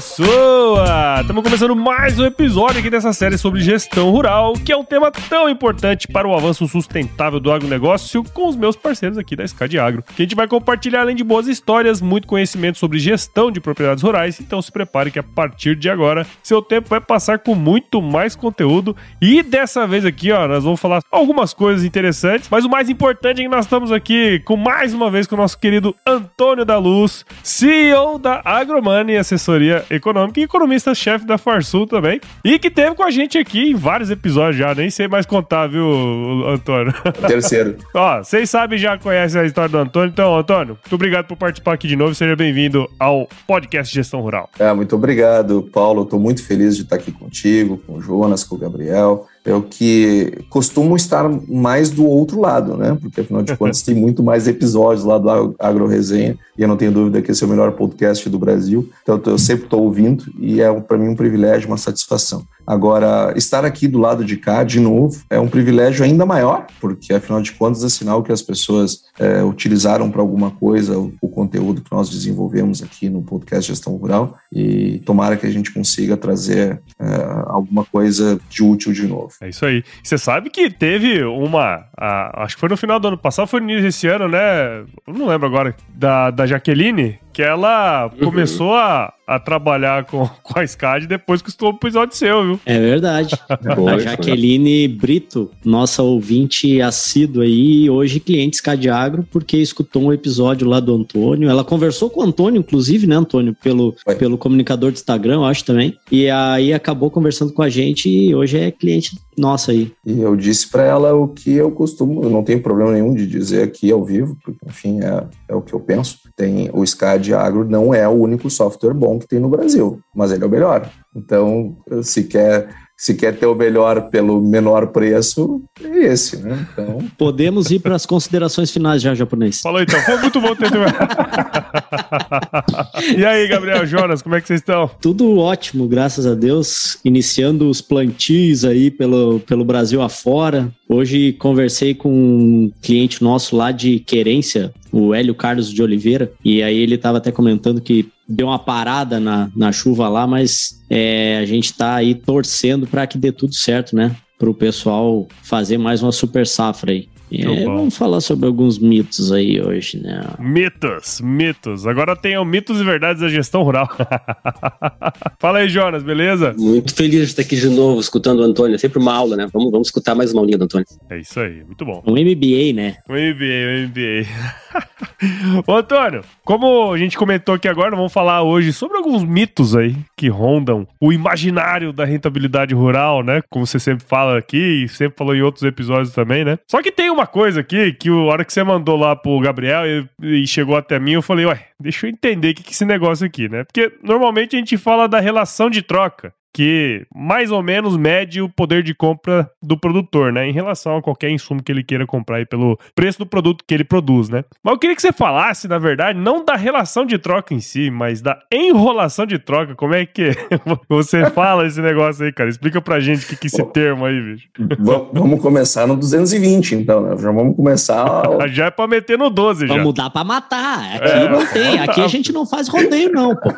Aí, Estamos começando mais um episódio aqui dessa série sobre gestão rural, que é um tema tão importante para o avanço sustentável do agronegócio com os meus parceiros aqui da SCAD Agro. Que a gente vai compartilhar, além de boas histórias, muito conhecimento sobre gestão de propriedades rurais. Então se prepare que a partir de agora, seu tempo vai passar com muito mais conteúdo. E dessa vez aqui, ó, nós vamos falar algumas coisas interessantes, mas o mais importante é que nós estamos aqui com mais uma vez com o nosso querido Antônio da Luz, CEO da Agromani Assessoria Econômica e economista-chefe da Farsul também. E que teve com a gente aqui em vários episódios já, nem sei mais contar, viu, Antônio? Terceiro. Ó, vocês sabem, já conhecem a história do Antônio. Então, Antônio, muito obrigado por participar aqui de novo. Seja bem-vindo ao podcast Gestão Rural. É, muito obrigado, Paulo. Estou muito feliz de estar aqui contigo, com o Jonas, com o Gabriel. Eu que costumo estar mais do outro lado, né? Porque afinal de contas tem muito mais episódios lá do Agro Resenha e eu não tenho dúvida que esse é o melhor podcast do Brasil. Então eu sempre estou ouvindo e é para mim um privilégio, uma satisfação. Agora, estar aqui do lado de cá, de novo, é um privilégio ainda maior, porque afinal de contas é sinal que as pessoas é, utilizaram para alguma coisa o, o, conteúdo que nós desenvolvemos aqui no podcast Gestão Rural e tomara que a gente consiga trazer é, alguma coisa de útil de novo. É isso aí. Você sabe que teve uma, a, acho que foi no final do ano passado, foi no início desse ano, né? Eu não lembro agora, da, da Jaqueline, que ela uhum. começou a, a trabalhar com, com a SCAD depois que escutou o episódio seu, viu? É verdade. Boa, a Jaqueline Brito, nossa ouvinte assídua aí, hoje cliente SCAD Agro, porque escutou um episódio lá do Antônio. Ela conversou com o Antônio, inclusive, né, Antônio? Pelo, pelo comunicador do Instagram, acho também. E aí acabou conversando com a gente e hoje é cliente nossa aí. E eu disse para ela o que eu costumo, eu não tenho problema nenhum de dizer aqui ao vivo, porque, enfim, é, é o que eu penso. Tem o SCAD Agro não é o único software bom que tem no Brasil, mas ele é o melhor. Então, se quer se quer ter o melhor pelo menor preço, é esse, né? Então... Podemos ir para as considerações finais já, japonês. Falou então, foi muito bom ter. e aí, Gabriel Jonas, como é que vocês estão? Tudo ótimo, graças a Deus. Iniciando os plantios aí pelo, pelo Brasil afora. Hoje conversei com um cliente nosso lá de Querência, o Hélio Carlos de Oliveira, e aí ele estava até comentando que deu uma parada na, na chuva lá, mas é, a gente está aí torcendo para que dê tudo certo, né? Para o pessoal fazer mais uma super safra aí. É, vamos falar sobre alguns mitos aí hoje, né? Mitos, mitos. Agora tem o mitos e verdades da gestão rural. Fala aí, Jonas, beleza? Muito feliz de estar aqui de novo, escutando o Antônio. É sempre uma aula, né? Vamos, vamos escutar mais uma aulinha do Antônio. É isso aí, muito bom. Um MBA, né? Um MBA, um MBA. Ô, Antônio, como a gente comentou aqui agora, vamos falar hoje sobre alguns mitos aí que rondam o imaginário da rentabilidade rural, né? Como você sempre fala aqui e sempre falou em outros episódios também, né? Só que tem uma coisa aqui que a hora que você mandou lá pro Gabriel e, e chegou até mim, eu falei, ué, deixa eu entender o que, que é esse negócio aqui, né? Porque normalmente a gente fala da relação de troca que mais ou menos mede o poder de compra do produtor, né? Em relação a qualquer insumo que ele queira comprar aí pelo preço do produto que ele produz, né? Mas eu queria que você falasse, na verdade, não da relação de troca em si, mas da enrolação de troca. Como é que você fala esse negócio aí, cara? Explica pra gente o que, que é esse termo aí, bicho. Vamos começar no 220, então, né? Já vamos começar. já é pra meter no 12, já. Vamos dar pra matar. Aqui é. não tem. Aqui a gente não faz rodeio, não, pô.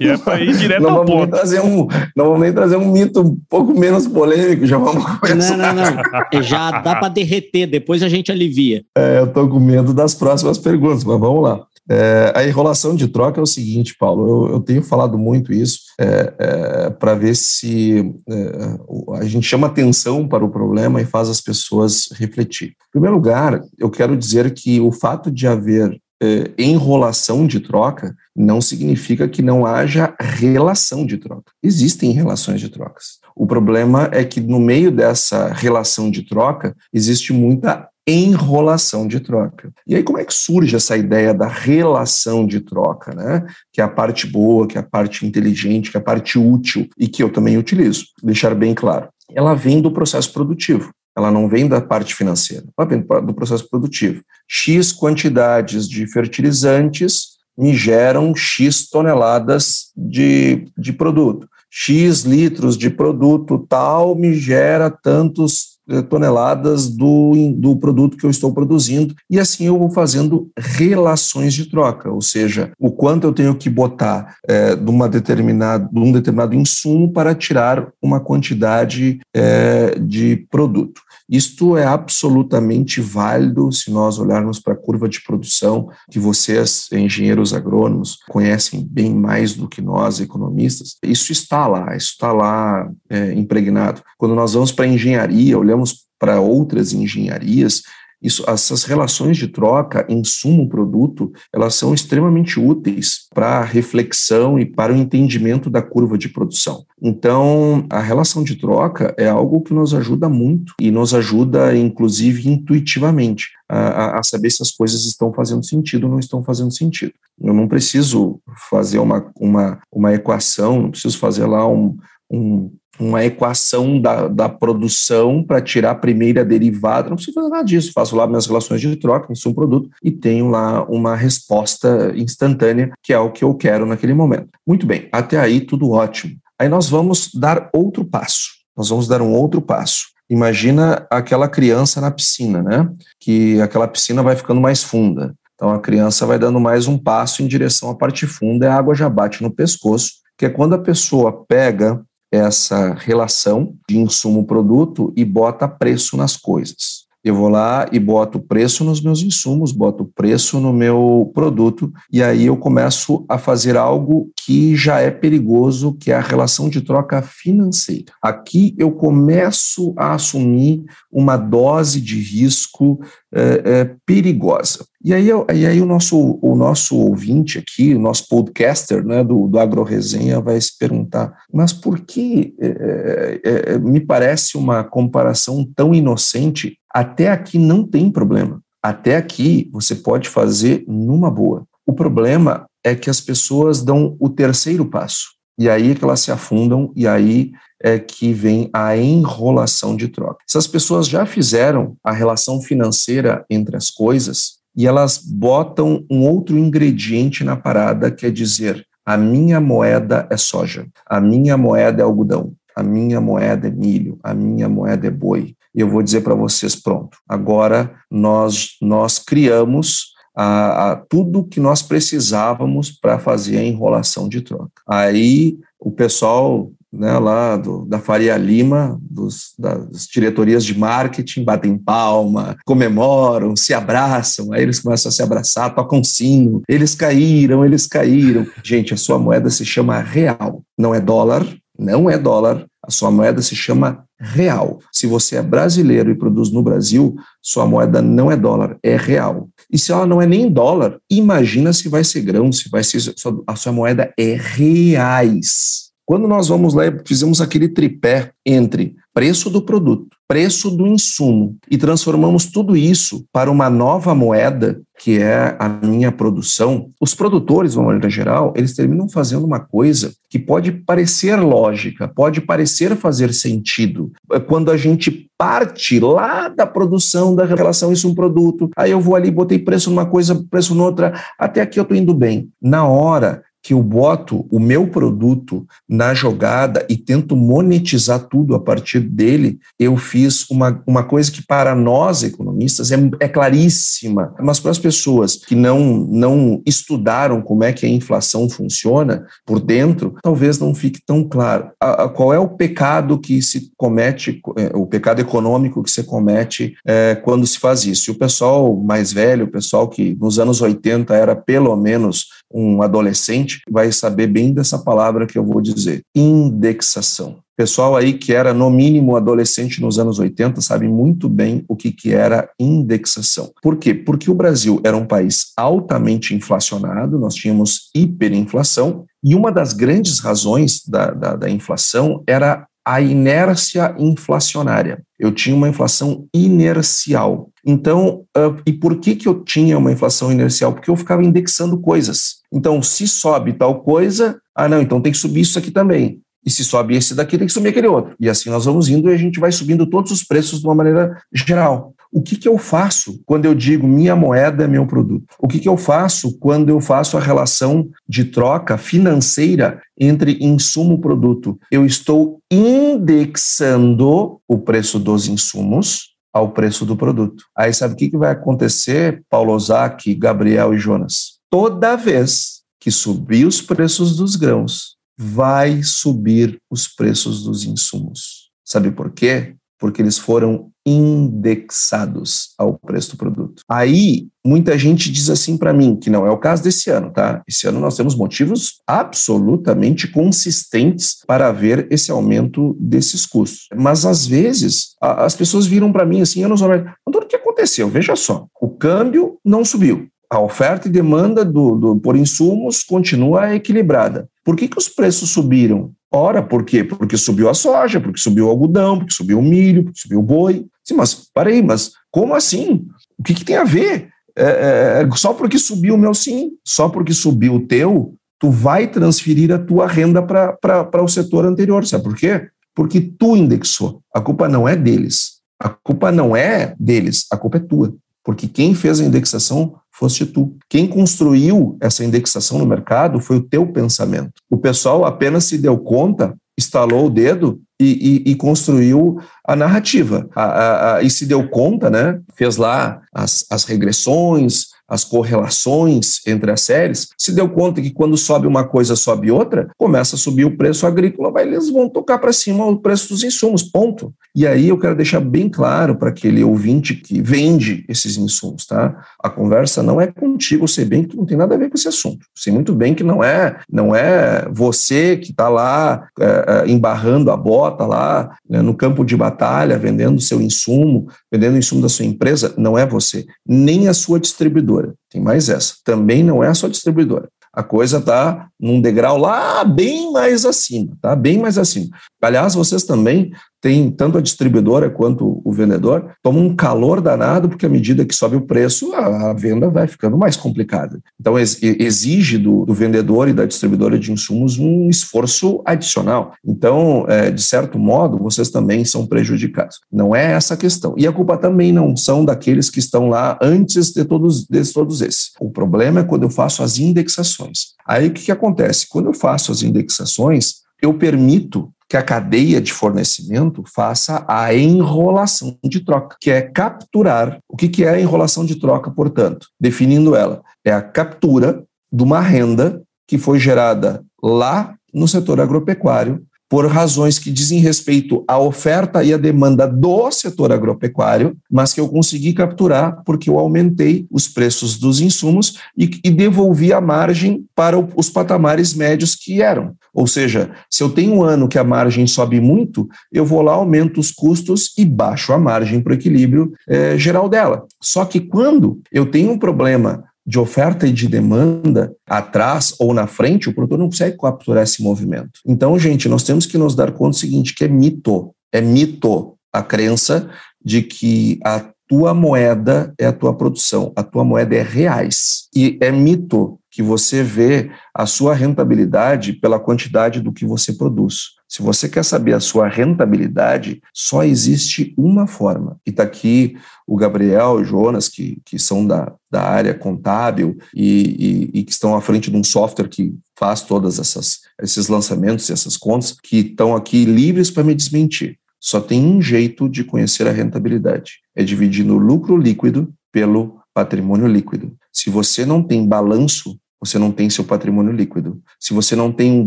Que é pra ir direto não ao ponto. Trazer um, não vamos nem trazer um mito um pouco menos polêmico, já vamos começar. Não, não, não. Já dá para derreter, depois a gente alivia. É, eu tô com medo das próximas perguntas, mas vamos lá. É, a enrolação de troca é o seguinte, Paulo, eu, eu tenho falado muito isso é, é, para ver se é, a gente chama atenção para o problema e faz as pessoas refletir. Em primeiro lugar, eu quero dizer que o fato de haver é, enrolação de troca não significa que não haja relação de troca. Existem relações de trocas. O problema é que no meio dessa relação de troca existe muita enrolação de troca. E aí como é que surge essa ideia da relação de troca, né? Que é a parte boa, que é a parte inteligente, que é a parte útil e que eu também utilizo. Deixar bem claro. Ela vem do processo produtivo. Ela não vem da parte financeira, ela vem do processo produtivo. X quantidades de fertilizantes me geram X toneladas de, de produto. X litros de produto tal me gera tantos toneladas do, do produto que eu estou produzindo, e assim eu vou fazendo relações de troca, ou seja, o quanto eu tenho que botar é, de, uma determinada, de um determinado insumo para tirar uma quantidade é, de produto. Isto é absolutamente válido se nós olharmos para a curva de produção, que vocês, engenheiros agrônomos, conhecem bem mais do que nós, economistas. Isso está lá, isso está lá é, impregnado. Quando nós vamos para a engenharia, olhamos para outras engenharias, isso, essas relações de troca, insumo-produto, elas são extremamente úteis para a reflexão e para o entendimento da curva de produção. Então, a relação de troca é algo que nos ajuda muito e nos ajuda, inclusive, intuitivamente a, a saber se as coisas estão fazendo sentido ou não estão fazendo sentido. Eu não preciso fazer uma, uma, uma equação, não preciso fazer lá um, um uma equação da, da produção para tirar a primeira derivada, não preciso fazer nada disso, faço lá minhas relações de troca, um produto e tenho lá uma resposta instantânea, que é o que eu quero naquele momento. Muito bem, até aí tudo ótimo. Aí nós vamos dar outro passo, nós vamos dar um outro passo. Imagina aquela criança na piscina, né? Que aquela piscina vai ficando mais funda. Então a criança vai dando mais um passo em direção à parte funda e a água já bate no pescoço, que é quando a pessoa pega essa relação de insumo-produto e bota preço nas coisas. Eu vou lá e boto preço nos meus insumos, boto preço no meu produto, e aí eu começo a fazer algo que já é perigoso, que é a relação de troca financeira. Aqui eu começo a assumir uma dose de risco é, é, perigosa. E aí, e aí o, nosso, o nosso ouvinte aqui, o nosso podcaster né, do, do AgroResenha vai se perguntar, mas por que é, é, é, me parece uma comparação tão inocente? Até aqui não tem problema. Até aqui você pode fazer numa boa. O problema é que as pessoas dão o terceiro passo. E aí é que elas se afundam, e aí é que vem a enrolação de troca. Essas pessoas já fizeram a relação financeira entre as coisas, e elas botam um outro ingrediente na parada, que é dizer: a minha moeda é soja, a minha moeda é algodão, a minha moeda é milho, a minha moeda é boi. E eu vou dizer para vocês: pronto, agora nós, nós criamos a, a tudo que nós precisávamos para fazer a enrolação de troca. Aí o pessoal né, lá do, da Faria Lima, dos, das diretorias de marketing, batem palma, comemoram, se abraçam, aí eles começam a se abraçar, tocam sino, eles caíram, eles caíram. Gente, a sua moeda se chama real, não é dólar, não é dólar, a sua moeda se chama real. Se você é brasileiro e produz no Brasil, sua moeda não é dólar, é real. E se ela não é nem dólar, imagina se vai ser grão, se vai ser a sua moeda é reais. Quando nós vamos lá e fizemos aquele tripé entre preço do produto, preço do insumo e transformamos tudo isso para uma nova moeda, que é a minha produção, os produtores, de uma maneira geral, eles terminam fazendo uma coisa que pode parecer lógica, pode parecer fazer sentido. Quando a gente parte lá da produção, da relação insumo-produto, aí eu vou ali, botei preço numa coisa, preço noutra, até aqui eu estou indo bem. Na hora que eu boto o meu produto na jogada e tento monetizar tudo a partir dele, eu fiz uma, uma coisa que para nós economistas é, é claríssima, mas para as pessoas que não, não estudaram como é que a inflação funciona por dentro, talvez não fique tão claro. A, a, qual é o pecado que se comete, é, o pecado econômico que se comete é, quando se faz isso? E o pessoal mais velho, o pessoal que nos anos 80 era pelo menos um adolescente vai saber bem dessa palavra que eu vou dizer: indexação. Pessoal aí que era no mínimo adolescente nos anos 80 sabe muito bem o que, que era indexação. Por quê? Porque o Brasil era um país altamente inflacionado, nós tínhamos hiperinflação, e uma das grandes razões da, da, da inflação era a inércia inflacionária. Eu tinha uma inflação inercial. Então, uh, e por que, que eu tinha uma inflação inercial? Porque eu ficava indexando coisas. Então, se sobe tal coisa, ah, não, então tem que subir isso aqui também. E se sobe esse daqui, tem que subir aquele outro. E assim nós vamos indo e a gente vai subindo todos os preços de uma maneira geral. O que, que eu faço quando eu digo minha moeda é meu produto? O que, que eu faço quando eu faço a relação de troca financeira entre insumo e produto? Eu estou indexando o preço dos insumos ao preço do produto. Aí sabe o que, que vai acontecer, Paulo Ozaki, Gabriel e Jonas? Toda vez que subir os preços dos grãos, vai subir os preços dos insumos. Sabe por quê? Porque eles foram indexados ao preço do produto. Aí, muita gente diz assim para mim, que não é o caso desse ano, tá? Esse ano nós temos motivos absolutamente consistentes para ver esse aumento desses custos. Mas, às vezes, a, as pessoas viram para mim assim, anos Antônio, o que aconteceu? Veja só, o câmbio não subiu. A oferta e demanda do, do, por insumos continua equilibrada. Por que, que os preços subiram? Ora, por quê? Porque subiu a soja, porque subiu o algodão, porque subiu o milho, porque subiu o boi. Sim, mas parei, mas como assim? O que, que tem a ver? É, é, é, só porque subiu o meu sim, só porque subiu o teu, tu vai transferir a tua renda para o setor anterior. Sabe por quê? Porque tu indexou. A culpa não é deles. A culpa não é deles, a culpa é tua. Porque quem fez a indexação foste tu. Quem construiu essa indexação no mercado foi o teu pensamento. O pessoal apenas se deu conta, instalou o dedo e, e, e construiu a narrativa. A, a, a, e se deu conta, né? Fez lá as, as regressões, as correlações entre as séries, se deu conta que quando sobe uma coisa, sobe outra, começa a subir o preço agrícola, vai, eles vão tocar para cima o preço dos insumos, ponto. E aí eu quero deixar bem claro para aquele ouvinte que vende esses insumos, tá? A conversa não é contigo, sei bem que não tem nada a ver com esse assunto. Sei muito bem que não é, não é você que está lá é, é, embarrando a bota lá né, no campo de batalha, vendendo seu insumo, vendendo o insumo da sua empresa, não é você, nem a sua distribuidora distribuidora. Tem mais essa. Também não é só distribuidora. A coisa está num degrau lá bem mais acima, tá? Bem mais acima. Aliás, vocês também tem tanto a distribuidora quanto o vendedor, toma um calor danado, porque à medida que sobe o preço, a, venda vai ficando mais complicada. Então, ex, exige do, do, vendedor e da distribuidora de insumos um esforço adicional. Então, é, de certo modo, vocês também são prejudicados. Não é essa a questão. E a culpa também não são daqueles que estão lá antes de todos, de todos esses. O problema é quando eu faço as indexações. Aí o que, que acontece? Quando eu faço as indexações, eu permito que a cadeia de fornecimento faça a enrolação de troca, que é capturar. O que é a enrolação de troca, portanto? Definindo ela, é a captura de uma renda que foi gerada lá no setor agropecuário por razões que dizem respeito à oferta e à demanda do setor agropecuário, mas que eu consegui capturar porque eu aumentei os preços dos insumos e, e devolvi a margem para os patamares médios que eram. Ou seja, se eu tenho um ano que a margem sobe muito, eu vou lá, aumento os custos e baixo a margem para o equilíbrio é, geral dela. Só que quando eu tenho um problema de oferta e de demanda atrás ou na frente, o produtor não consegue capturar esse movimento. Então, gente, nós temos que nos dar conta do seguinte, que é mito, é mito a crença de que a tua moeda é a tua produção, a tua moeda é reais. E é mito que você vê a sua rentabilidade pela quantidade do que você produz. Se você quer saber a sua rentabilidade, só existe uma forma. E está aqui o Gabriel o Jonas, que, que são da, da área contábil e, e, e que estão à frente de um software que faz todas essas esses lançamentos e essas contas, que estão aqui livres para me desmentir. Só tem um jeito de conhecer a rentabilidade: é dividindo o lucro líquido pelo patrimônio líquido. Se você não tem balanço você não tem seu patrimônio líquido. Se você não tem um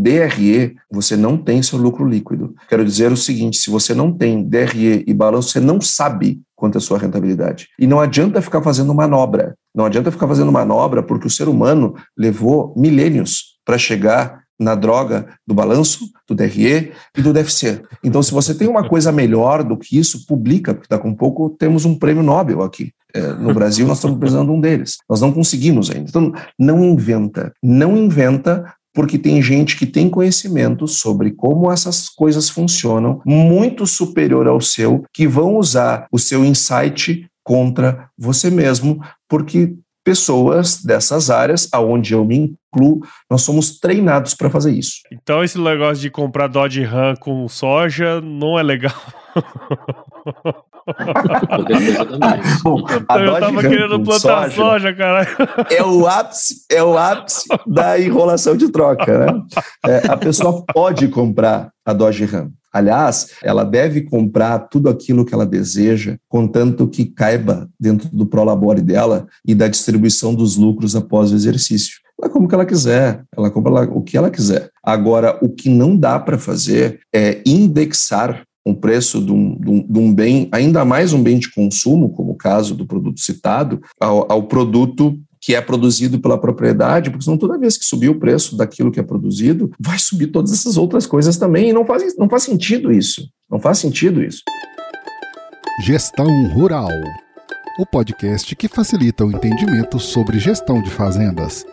DRE, você não tem seu lucro líquido. Quero dizer o seguinte: se você não tem DRE e balanço, você não sabe quanto é a sua rentabilidade. E não adianta ficar fazendo manobra. Não adianta ficar fazendo manobra porque o ser humano levou milênios para chegar na droga do balanço, do DRE e do DFC. Então, se você tem uma coisa melhor do que isso, publica, porque daqui a um pouco temos um prêmio Nobel aqui. É, no Brasil, nós estamos precisando de um deles. Nós não conseguimos ainda. Então, não inventa. Não inventa porque tem gente que tem conhecimento sobre como essas coisas funcionam, muito superior ao seu, que vão usar o seu insight contra você mesmo, porque pessoas dessas áreas, aonde eu me incluo, nós somos treinados para fazer isso. Então esse negócio de comprar Dodge Ram com soja não é legal. Bom, eu tava querendo plantar soja, soja cara. É o ápice, é o ápice da enrolação de troca, né? É, a pessoa pode comprar a Dodge Ram. Aliás, ela deve comprar tudo aquilo que ela deseja, contanto que caiba dentro do prolabore dela e da distribuição dos lucros após o exercício. Ela compra o que ela quiser, ela compra o que ela quiser. Agora, o que não dá para fazer é indexar um preço de um, de, um, de um, bem, ainda mais um bem de consumo, como o caso do produto citado, ao, ao produto que é produzido pela propriedade, porque senão toda vez que subir o preço daquilo que é produzido, vai subir todas essas outras coisas também, e não faz, não faz sentido isso. Não faz sentido isso. Gestão Rural o podcast que facilita o entendimento sobre gestão de fazendas.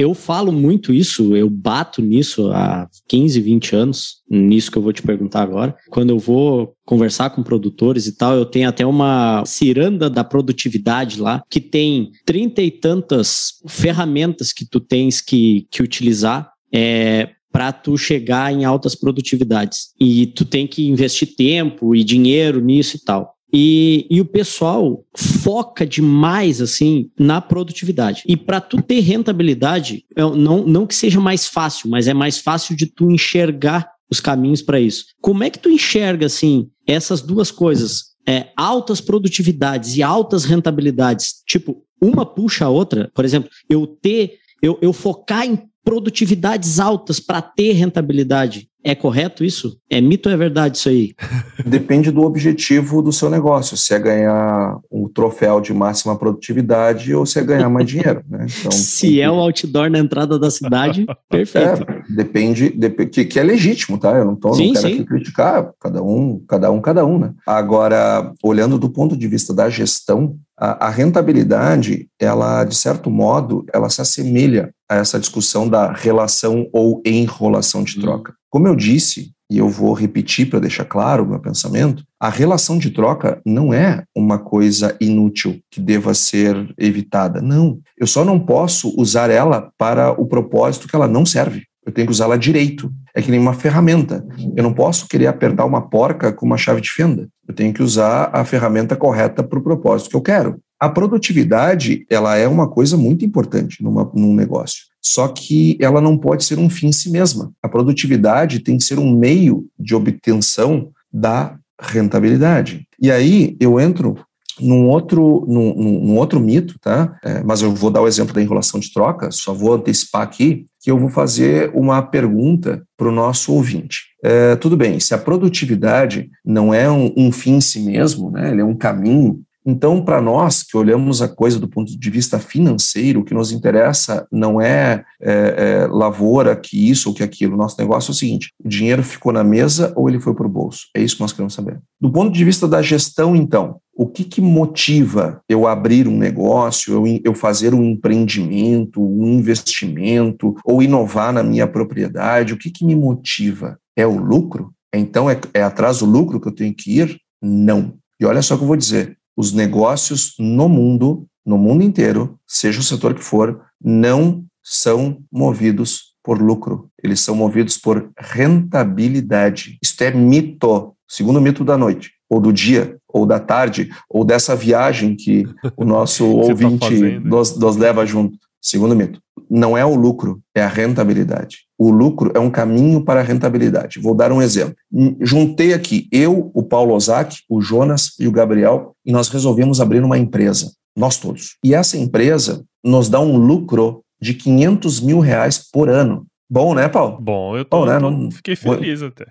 Eu falo muito isso, eu bato nisso há 15, 20 anos, nisso que eu vou te perguntar agora. Quando eu vou conversar com produtores e tal, eu tenho até uma ciranda da produtividade lá, que tem trinta e tantas ferramentas que tu tens que, que utilizar é, para tu chegar em altas produtividades. E tu tem que investir tempo e dinheiro nisso e tal. E, e o pessoal foca demais assim na produtividade. E para tu ter rentabilidade, não, não que seja mais fácil, mas é mais fácil de tu enxergar os caminhos para isso. Como é que tu enxerga assim essas duas coisas? É, altas produtividades e altas rentabilidades, tipo, uma puxa a outra, por exemplo, eu ter, eu, eu focar em produtividades altas para ter rentabilidade. É correto isso? É mito ou é verdade isso aí? Depende do objetivo do seu negócio. Se é ganhar um troféu de máxima produtividade ou se é ganhar mais dinheiro. Né? Então, se é o outdoor na entrada da cidade, perfeito. É, depende, que, que, é legítimo, tá? Eu não, tô, sim, não quero aqui criticar cada um, cada um, cada um. Né? Agora, olhando do ponto de vista da gestão, a, a rentabilidade, ela, de certo modo, ela se assemelha a essa discussão da relação ou enrolação de hum. troca. Como eu disse, e eu vou repetir para deixar claro o meu pensamento, a relação de troca não é uma coisa inútil que deva ser evitada. Não. Eu só não posso usar ela para o propósito que ela não serve. Eu tenho que usá-la direito. É que nem uma ferramenta. Eu não posso querer apertar uma porca com uma chave de fenda. Eu tenho que usar a ferramenta correta para o propósito que eu quero. A produtividade, ela é uma coisa muito importante numa, num negócio. Só que ela não pode ser um fim em si mesma. A produtividade tem que ser um meio de obtenção da rentabilidade. E aí eu entro num outro, num, num outro mito, tá? É, mas eu vou dar o exemplo da enrolação de troca, só vou antecipar aqui que eu vou fazer uma pergunta para o nosso ouvinte. É, tudo bem, se a produtividade não é um, um fim em si mesmo, né, ele é um caminho então, para nós que olhamos a coisa do ponto de vista financeiro, o que nos interessa não é, é, é, lavoura, que isso ou que aquilo. Nosso negócio é o seguinte: o dinheiro ficou na mesa ou ele foi para o bolso? É isso que nós queremos saber. Do ponto de vista da gestão, então, o que, que motiva eu abrir um negócio, eu, eu fazer um empreendimento, um investimento, ou inovar na minha propriedade? O que, que me motiva? É o lucro? Então, é, é atrás do lucro que eu tenho que ir? Não. E olha só o que eu vou dizer os negócios no mundo, no mundo inteiro, seja o setor que for, não são movidos por lucro, eles são movidos por rentabilidade. Isto é mito, segundo mito da noite, ou do dia, ou da tarde, ou dessa viagem que o nosso tá ouvinte tá nos, nos leva junto. Segundo mito, não é o lucro, é a rentabilidade. O lucro é um caminho para a rentabilidade. Vou dar um exemplo. Juntei aqui eu, o Paulo Ozaki, o Jonas e o Gabriel, e nós resolvemos abrir uma empresa, nós todos. E essa empresa nos dá um lucro de 500 mil reais por ano. Bom, né, Paulo? Bom, eu tô, Bom, né? Não, fiquei feliz até.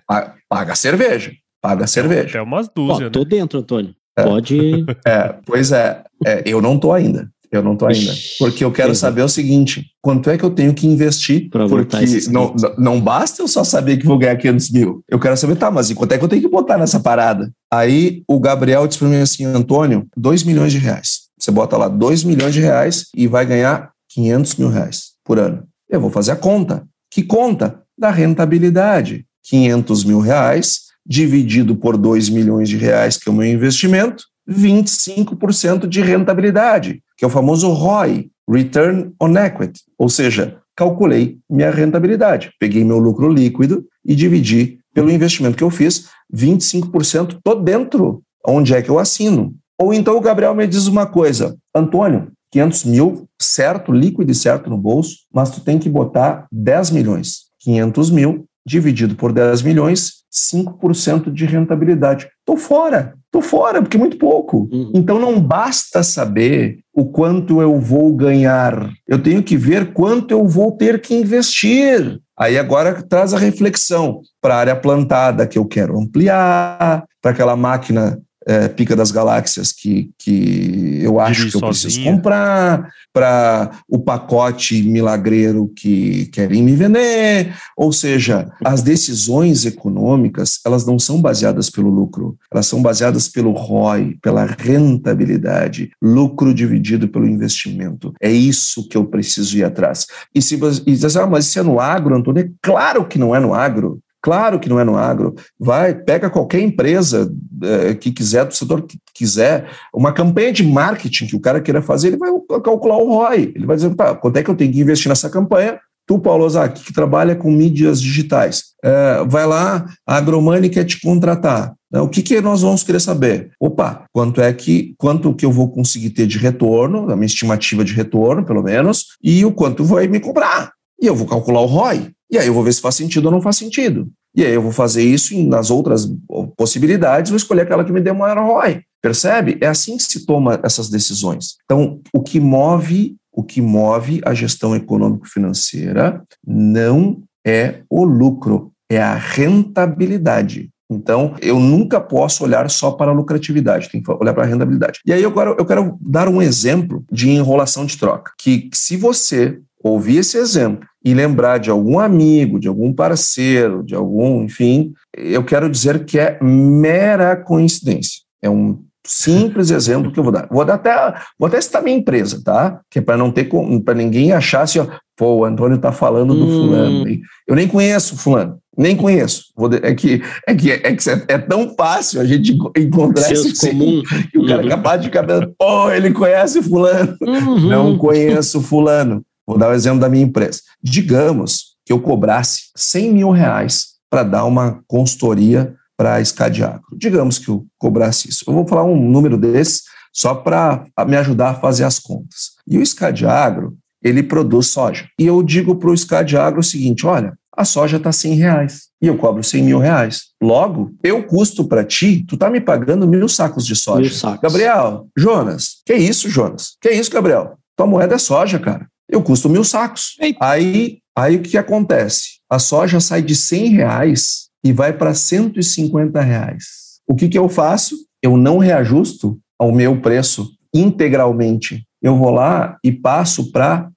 Paga cerveja. Paga cerveja. Até umas dúzias. Ó, tô né? dentro, Antônio. É. Pode. É, pois é, é, eu não tô ainda. Eu não tô ainda. Porque eu quero saber o seguinte: quanto é que eu tenho que investir? Pra porque não, não basta eu só saber que vou ganhar 500 mil. Eu quero saber, tá, mas e quanto é que eu tenho que botar nessa parada? Aí o Gabriel disse para mim assim: Antônio, 2 milhões de reais. Você bota lá 2 milhões de reais e vai ganhar 500 mil reais por ano. Eu vou fazer a conta. Que conta? Da rentabilidade. 500 mil reais dividido por 2 milhões de reais, que é o meu investimento, 25% de rentabilidade, que é o famoso ROI, Return on Equity, ou seja, calculei minha rentabilidade, peguei meu lucro líquido e dividi pelo investimento que eu fiz, 25% tô dentro, onde é que eu assino. Ou então o Gabriel me diz uma coisa, Antônio, 500 mil, certo, líquido e certo no bolso, mas tu tem que botar 10 milhões. 500 mil dividido por 10 milhões, 5% de rentabilidade. Tô fora, tô fora, porque é muito pouco. Uhum. Então não basta saber o quanto eu vou ganhar, eu tenho que ver quanto eu vou ter que investir. Aí agora traz a reflexão para a área plantada que eu quero ampliar, para aquela máquina é, Pica das Galáxias que, que eu acho que eu preciso comprar, para o pacote milagreiro que querem me vender. Ou seja, as decisões econômicas, elas não são baseadas pelo lucro, elas são baseadas pelo ROI, pela rentabilidade, lucro dividido pelo investimento. É isso que eu preciso ir atrás. E se você diz, ah, mas isso é no agro, Antônio? É claro que não é no agro. Claro que não é no agro. Vai, pega qualquer empresa é, que quiser, do setor que quiser, uma campanha de marketing que o cara queira fazer, ele vai calcular o ROI. Ele vai dizer, tá, quanto é que eu tenho que investir nessa campanha? Tu, Paulo Ozaki, que trabalha com mídias digitais, é, vai lá, a Agromani quer te contratar. O que, que nós vamos querer saber? Opa, quanto é que quanto que eu vou conseguir ter de retorno, a minha estimativa de retorno, pelo menos, e o quanto vai me cobrar. E eu vou calcular o ROI. E aí eu vou ver se faz sentido ou não faz sentido. E aí eu vou fazer isso nas outras possibilidades, vou escolher aquela que me dê maior ROI. Percebe? É assim que se toma essas decisões. Então, o que move, o que move a gestão econômico-financeira não é o lucro, é a rentabilidade. Então, eu nunca posso olhar só para a lucratividade, tem que olhar para a rentabilidade. E aí quero, eu quero dar um exemplo de enrolação de troca, que se você ouvir esse exemplo e lembrar de algum amigo, de algum parceiro, de algum, enfim, eu quero dizer que é mera coincidência. É um simples exemplo que eu vou dar. Vou dar até, vou até citar minha empresa, tá? Que é para não ter para ninguém achar assim, ó, pô, o Antônio tá falando do hum. fulano. Eu nem conheço fulano, nem conheço. É que é que é, que é tão fácil a gente encontrar Seus esse comum que o cara é capaz de cabeça, pô, ele conhece fulano. Uhum. Não conheço fulano. Vou dar o exemplo da minha empresa. Digamos que eu cobrasse 100 mil reais para dar uma consultoria para a Escadiagro. Digamos que eu cobrasse isso. Eu vou falar um número desse só para me ajudar a fazer as contas. E o Escadiagro, ele produz soja. E eu digo para o Escadiagro o seguinte, olha, a soja está 100 reais e eu cobro 100 mil reais. Logo, eu custo para ti, tu tá me pagando mil sacos de soja. Mil sacos. Gabriel, Jonas, que isso, Jonas? Que isso, Gabriel? Tua moeda é soja, cara eu custo mil sacos. Aí, aí o que acontece? A soja sai de 100 reais e vai para 150 reais. O que, que eu faço? Eu não reajusto ao meu preço integralmente. Eu vou lá e passo para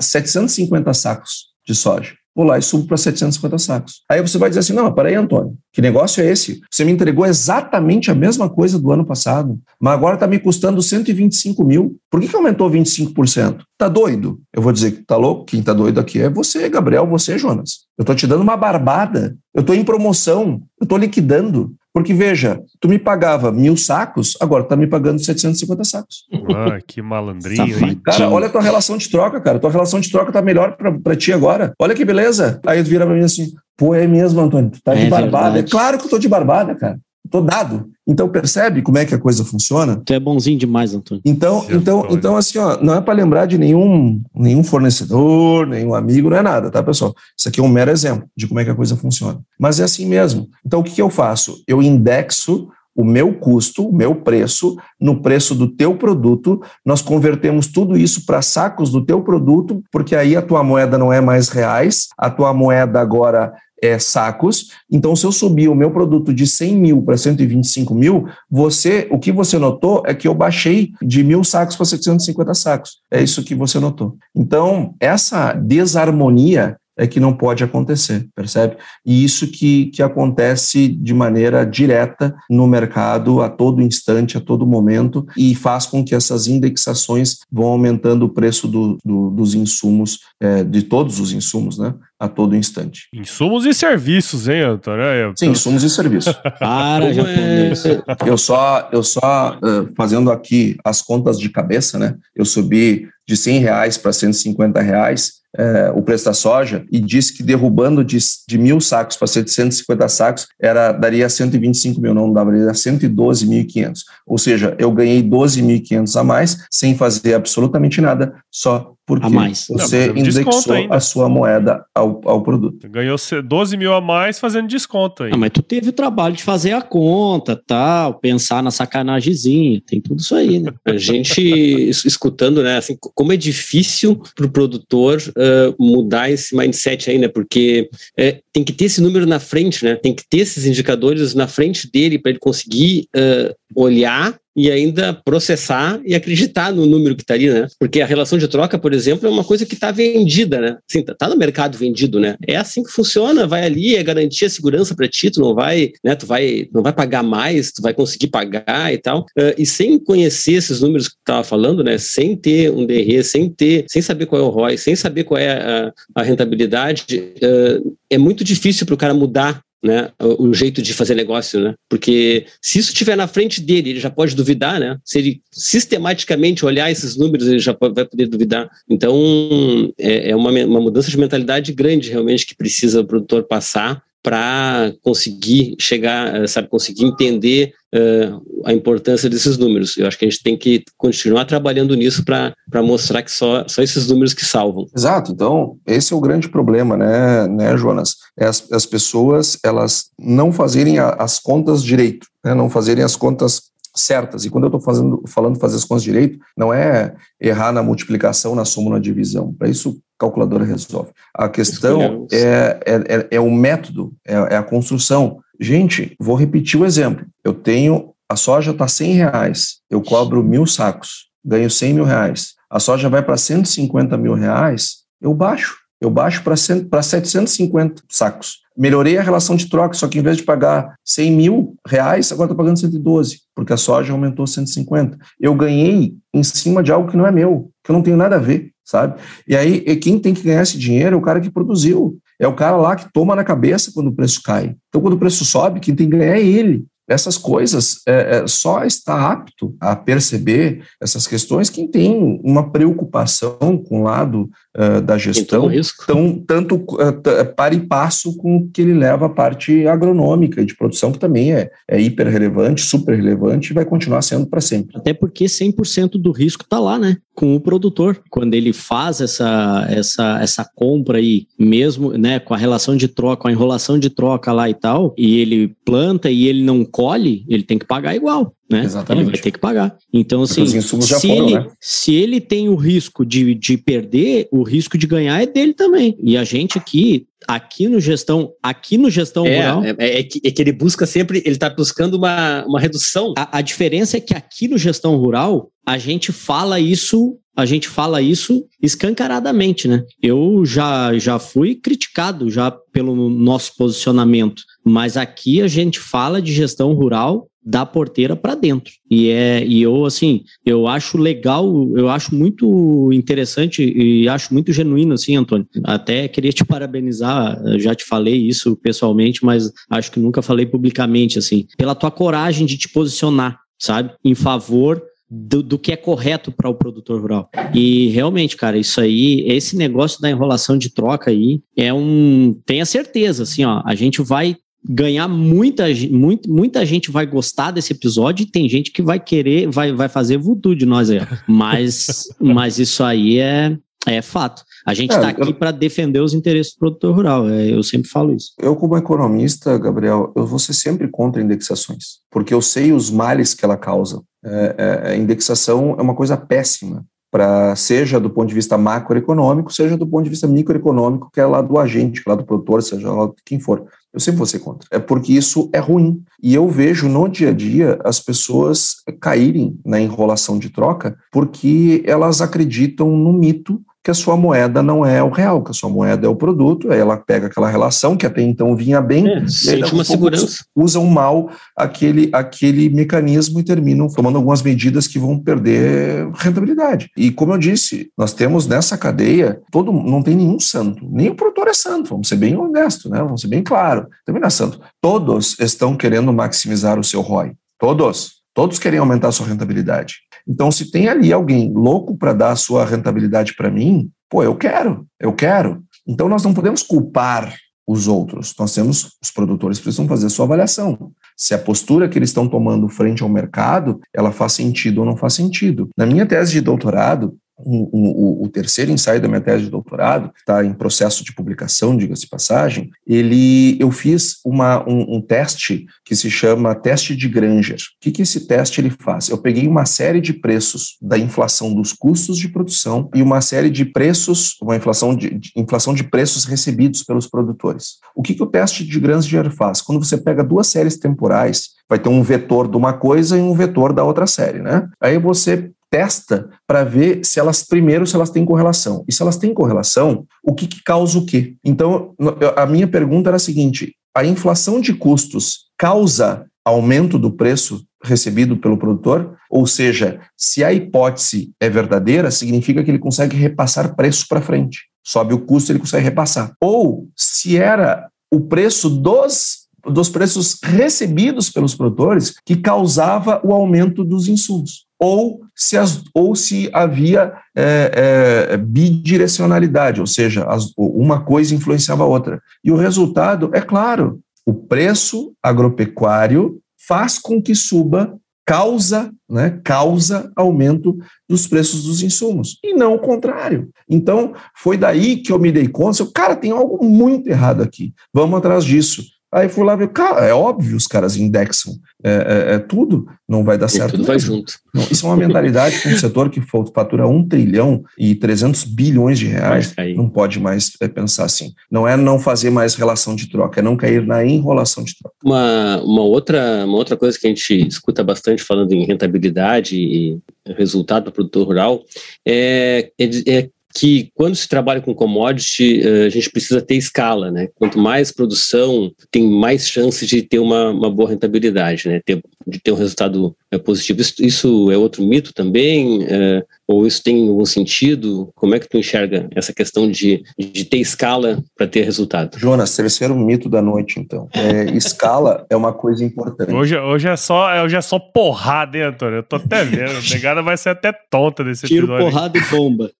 750 sacos de soja vou lá e subo para 750 sacos. Aí você vai dizer assim: não, peraí, Antônio, que negócio é esse? Você me entregou exatamente a mesma coisa do ano passado, mas agora está me custando 125 mil. Por que, que aumentou 25%? Tá doido? Eu vou dizer que tá louco. Quem tá doido aqui é você, Gabriel, você, Jonas. Eu tô te dando uma barbada. Eu tô em promoção. Eu tô liquidando. Porque, veja, tu me pagava mil sacos, agora tá me pagando 750 sacos. Ah, que malandrinho, hein? Cara, olha a tua relação de troca, cara. Tua relação de troca tá melhor pra, pra ti agora. Olha que beleza. Aí tu vira pra mim assim, pô, é mesmo, Antônio, tu tá é de barbada. Verdade. É claro que eu tô de barbada, cara. Tô dado. Então percebe como é que a coisa funciona? Tu é bonzinho demais, Antônio. Então, então, então assim, ó, não é para lembrar de nenhum, nenhum fornecedor, nenhum amigo, não é nada, tá, pessoal? Isso aqui é um mero exemplo de como é que a coisa funciona. Mas é assim mesmo. Então o que, que eu faço? Eu indexo o meu custo, o meu preço, no preço do teu produto, nós convertemos tudo isso para sacos do teu produto, porque aí a tua moeda não é mais reais, a tua moeda agora é, sacos. Então, se eu subir o meu produto de 100 mil para 125 mil, você, o que você notou é que eu baixei de mil sacos para 750 sacos. É isso que você notou. Então, essa desarmonia é que não pode acontecer, percebe? E isso que, que acontece de maneira direta no mercado a todo instante, a todo momento, e faz com que essas indexações vão aumentando o preço do, do, dos insumos, é, de todos os insumos, né? A todo instante. Insumos e serviços, hein, Antônio? É, Sim, insumos e serviços. Para, japonês. Eu só, eu só uh, fazendo aqui as contas de cabeça, né? Eu subi de 100 reais para 150 reais é, o preço da soja e disse que derrubando de, de mil sacos para 750 sacos era, daria 125 mil, não daria 112.500. Ou seja, eu ganhei 12.500 a mais sem fazer absolutamente nada, só porque você não, indexou a sua moeda ao, ao produto. Ganhou 12 mil a mais fazendo desconto aí. Não, mas tu teve o trabalho de fazer a conta, tal, pensar na sacanagemzinha, tem tudo isso aí, né? A gente escutando, né, assim, como é difícil para o produtor uh, mudar esse mindset aí, né? Porque é, tem que ter esse número na frente, né? Tem que ter esses indicadores na frente dele para ele conseguir uh, olhar e ainda processar e acreditar no número que está ali, né? Porque a relação de troca, por exemplo, é uma coisa que está vendida, né? Assim, tá, tá, no mercado vendido, né? É assim que funciona, vai ali, é garantir a segurança para ti, tu não vai, né? Tu vai, não vai pagar mais, tu vai conseguir pagar e tal. Uh, e sem conhecer esses números que tu estava falando, né? Sem ter um DRE, sem ter, sem saber qual é o ROI, sem saber qual é a, a rentabilidade, uh, é muito difícil para o cara mudar né, o, jeito de fazer negócio, né? Porque se isso estiver na frente dele, ele já pode duvidar, né? Se ele sistematicamente olhar esses números, ele já vai poder duvidar. Então, é, é uma, uma mudança de mentalidade grande, realmente, que precisa o produtor passar para conseguir chegar, eh, sabe, conseguir entender uh, a importância desses números. Eu acho que a gente tem que continuar trabalhando nisso para mostrar que só, só esses números que salvam. Exato. Então, esse é o grande problema, né, né Jonas? É as, as pessoas, elas não fazerem a, as contas direito, né, não fazerem as contas certas. E quando eu estou falando fazer as contas direito, não é errar na multiplicação, na soma, na divisão. Para isso, calculadora resolve. A questão é, é, é, é, o método, é, é, a construção. Gente, vou repetir o exemplo. Eu tenho, a soja está 100 reais, eu cobro mil sacos, ganho 100 mil reais. A soja vai para 150 mil reais, eu baixo. Eu baixo para 750 sacos. Melhorei a relação de troca, só que em vez de pagar 100 mil reais, agora estou pagando 112, porque a soja aumentou 150. Eu ganhei em cima de algo que não é meu, que eu não tenho nada a ver, sabe? E aí, quem tem que ganhar esse dinheiro é o cara que produziu. É o cara lá que toma na cabeça quando o preço cai. Então, quando o preço sobe, quem tem que ganhar é ele. Essas coisas é, é, só está apto a perceber essas questões quem tem uma preocupação com o lado uh, da gestão, tão, tanto uh, para e passo com o que ele leva a parte agronômica e de produção, que também é, é hiper relevante, super relevante e vai continuar sendo para sempre. Até porque 100% do risco está lá, né? Com o produtor. Quando ele faz essa, essa, essa compra aí, mesmo né, com a relação de troca, com a enrolação de troca lá e tal, e ele planta e ele não colhe, ele tem que pagar igual. Né? Exatamente. Ele vai ter que pagar. Então, assim, se, foram, ele, né? se ele tem o risco de, de perder, o risco de ganhar é dele também. E a gente aqui, aqui no gestão, aqui no gestão é, rural. É, é, que, é, que, ele busca sempre, ele está buscando uma, uma redução. A, a diferença é que aqui no gestão rural, a gente fala isso a gente fala isso escancaradamente, né? Eu já, já fui criticado já pelo nosso posicionamento, mas aqui a gente fala de gestão rural da porteira para dentro. E é e eu assim, eu acho legal, eu acho muito interessante e acho muito genuíno assim, Antônio. Até queria te parabenizar, já te falei isso pessoalmente, mas acho que nunca falei publicamente assim, pela tua coragem de te posicionar, sabe? Em favor do, do, que é correto para o produtor rural. E realmente, cara, isso aí, esse negócio da enrolação de troca aí é um. Tenha certeza, assim, ó, a gente vai ganhar muita, muito, muita gente vai gostar desse episódio e tem gente que vai querer, vai, vai fazer voodoo de nós aí. Mas, mas isso aí é, é fato. A gente está é, aqui para defender os interesses do produtor rural. É, eu sempre falo isso. Eu, como economista, Gabriel, eu vou ser sempre contra indexações, porque eu sei os males que ela causa. É, é, a indexação é uma coisa péssima para seja do ponto de vista macroeconômico, seja do ponto de vista microeconômico, que é lá do agente, lá do produtor, seja lá de quem for. Eu sempre vou ser contra. É porque isso é ruim. E eu vejo no dia a dia as pessoas caírem na enrolação de troca porque elas acreditam no mito que a sua moeda não é o real, que a sua moeda é o produto, aí ela pega aquela relação que até então vinha bem, é, sente uma segurança. Usam mal aquele, aquele mecanismo e terminam tomando algumas medidas que vão perder rentabilidade. E como eu disse, nós temos nessa cadeia, todo não tem nenhum santo, nem o produtor é santo, vamos ser bem honesto, né? Vamos ser bem claro. Também não é santo. Todos estão querendo maximizar o seu ROI. Todos. Todos querem aumentar a sua rentabilidade. Então, se tem ali alguém louco para dar a sua rentabilidade para mim, pô, eu quero, eu quero. Então, nós não podemos culpar os outros. Nós temos, os produtores precisam fazer a sua avaliação. Se a postura que eles estão tomando frente ao mercado, ela faz sentido ou não faz sentido. Na minha tese de doutorado, o, o, o, terceiro ensaio da minha tese de doutorado, que está em processo de publicação, diga-se passagem, ele, eu fiz uma, um, um, teste que se chama teste de Granger. O que, que esse teste ele faz? Eu peguei uma série de preços da inflação dos custos de produção e uma série de preços, uma inflação de, de inflação de preços recebidos pelos produtores. O que, que o teste de Granger faz? Quando você pega duas séries temporais, vai ter um vetor de uma coisa e um vetor da outra série, né? Aí você testa para ver se elas, primeiro, se elas têm correlação. E se elas têm correlação, o que, que causa o quê? Então, a minha pergunta era a seguinte: a inflação de custos causa aumento do preço recebido pelo produtor? Ou seja, se a hipótese é verdadeira, significa que ele consegue repassar preço para frente. Sobe o custo, ele consegue repassar. Ou se era o preço dos dos preços recebidos pelos produtores que causava o aumento dos insumos ou se, as, ou se havia é, é, bidirecionalidade, ou seja, as, uma coisa influenciava a outra. E o resultado é claro: o preço agropecuário faz com que suba, causa, né, causa aumento dos preços dos insumos, e não o contrário. Então, foi daí que eu me dei conta, cara, tem algo muito errado aqui, vamos atrás disso. Aí fui lá ver, cara, é óbvio, os caras indexam é, é, é tudo, não vai dar e certo. Tudo vai junto. Não, isso é uma mentalidade de um setor que fatura 1 trilhão e 300 bilhões de reais, não pode mais é, pensar assim. Não é não fazer mais relação de troca, é não cair na enrolação de troca. Uma, uma, outra, uma outra coisa que a gente escuta bastante falando em rentabilidade e resultado do produtor rural é, é, é que quando se trabalha com commodity, eh, a gente precisa ter escala, né? Quanto mais produção, tem mais chance de ter uma, uma boa rentabilidade, né? De ter um resultado eh, positivo. Isso, isso é outro mito também? É, ou isso tem algum sentido? Como é que tu enxerga essa questão de, de ter escala para ter resultado? Jonas, terceiro mito da noite, então. É, escala é uma coisa importante. Hoje, hoje, é só, hoje é só porrada, hein, Antônio? Eu tô até vendo. A negada vai ser até tonta desse Tiro, episódio. Tiro, porrada e bomba.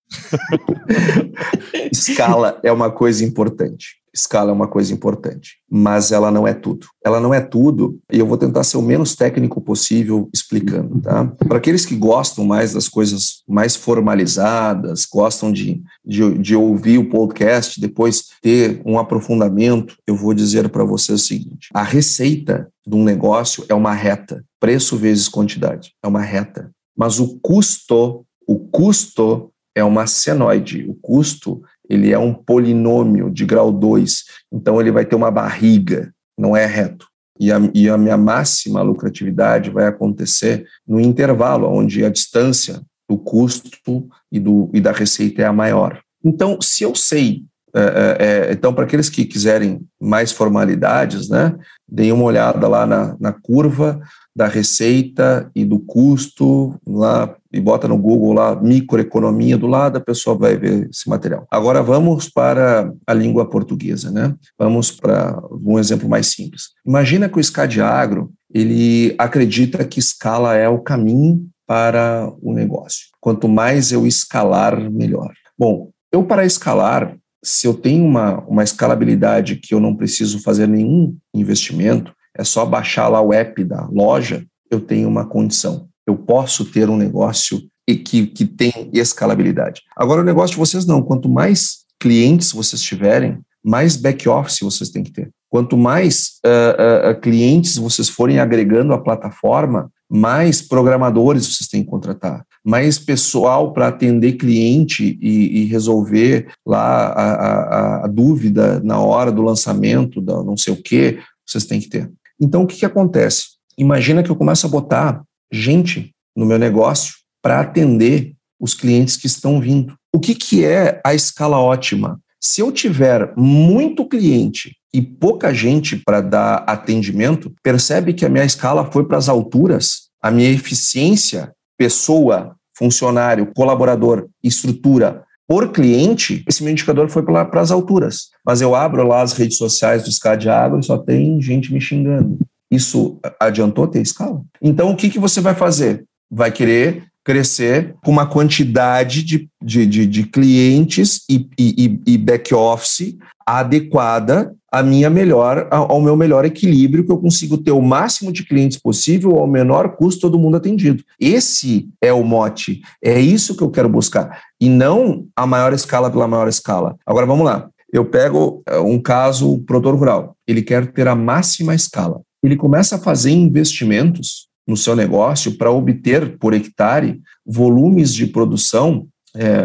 Escala é uma coisa importante. Escala é uma coisa importante, mas ela não é tudo. Ela não é tudo, e eu vou tentar ser o menos técnico possível explicando, tá? Para aqueles que gostam mais das coisas mais formalizadas, gostam de, de, de ouvir o podcast, depois ter um aprofundamento, eu vou dizer para vocês o seguinte: a receita de um negócio é uma reta, preço vezes quantidade, é uma reta. Mas o custo, o custo é uma senoide. O custo ele é um polinômio de grau 2, então ele vai ter uma barriga, não é reto. E a, e a minha máxima lucratividade vai acontecer no intervalo, onde a distância do custo e, do, e da receita é a maior. Então, se eu sei, é, é, é então, para aqueles que quiserem mais formalidades, né, deem uma olhada lá na, na curva da receita e do custo lá e bota no Google lá microeconomia do lado, a pessoa vai ver esse material. Agora vamos para a língua portuguesa, né? Vamos para um exemplo mais simples. Imagina que o SCAD Agro, ele acredita que escala é o caminho para o negócio. Quanto mais eu escalar, melhor. Bom, eu para escalar, se eu tenho uma, uma escalabilidade que eu não preciso fazer nenhum investimento, é só baixar lá o app da loja, eu tenho uma condição. Eu posso ter um negócio e que, que tem escalabilidade. Agora, o negócio de vocês não. Quanto mais clientes vocês tiverem, mais back-office vocês têm que ter. Quanto mais uh, uh, clientes vocês forem agregando à plataforma, mais programadores vocês têm que contratar, mais pessoal para atender cliente e, e resolver lá a, a, a, dúvida na hora do lançamento, da não sei o que, vocês têm que ter. Então, o que, que acontece? Imagina que eu começo a botar gente no meu negócio para atender os clientes que estão vindo. O que, que é a escala ótima? Se eu tiver muito cliente e pouca gente para dar atendimento, percebe que a minha escala foi para as alturas, a minha eficiência, pessoa, funcionário, colaborador, estrutura por cliente, esse meu indicador foi para as alturas. Mas eu abro lá as redes sociais do SCAD Agro e só tem gente me xingando. Isso adiantou ter escala? Então, o que, que você vai fazer? Vai querer crescer com uma quantidade de, de, de, de clientes e, e, e back-office adequada à minha melhor, ao meu melhor equilíbrio, que eu consigo ter o máximo de clientes possível ao menor custo, todo mundo atendido. Esse é o mote, é isso que eu quero buscar, e não a maior escala pela maior escala. Agora vamos lá. Eu pego eh, um caso produtor rural, ele quer ter a máxima escala. Ele começa a fazer investimentos no seu negócio para obter por hectare volumes de produção é,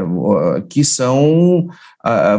que são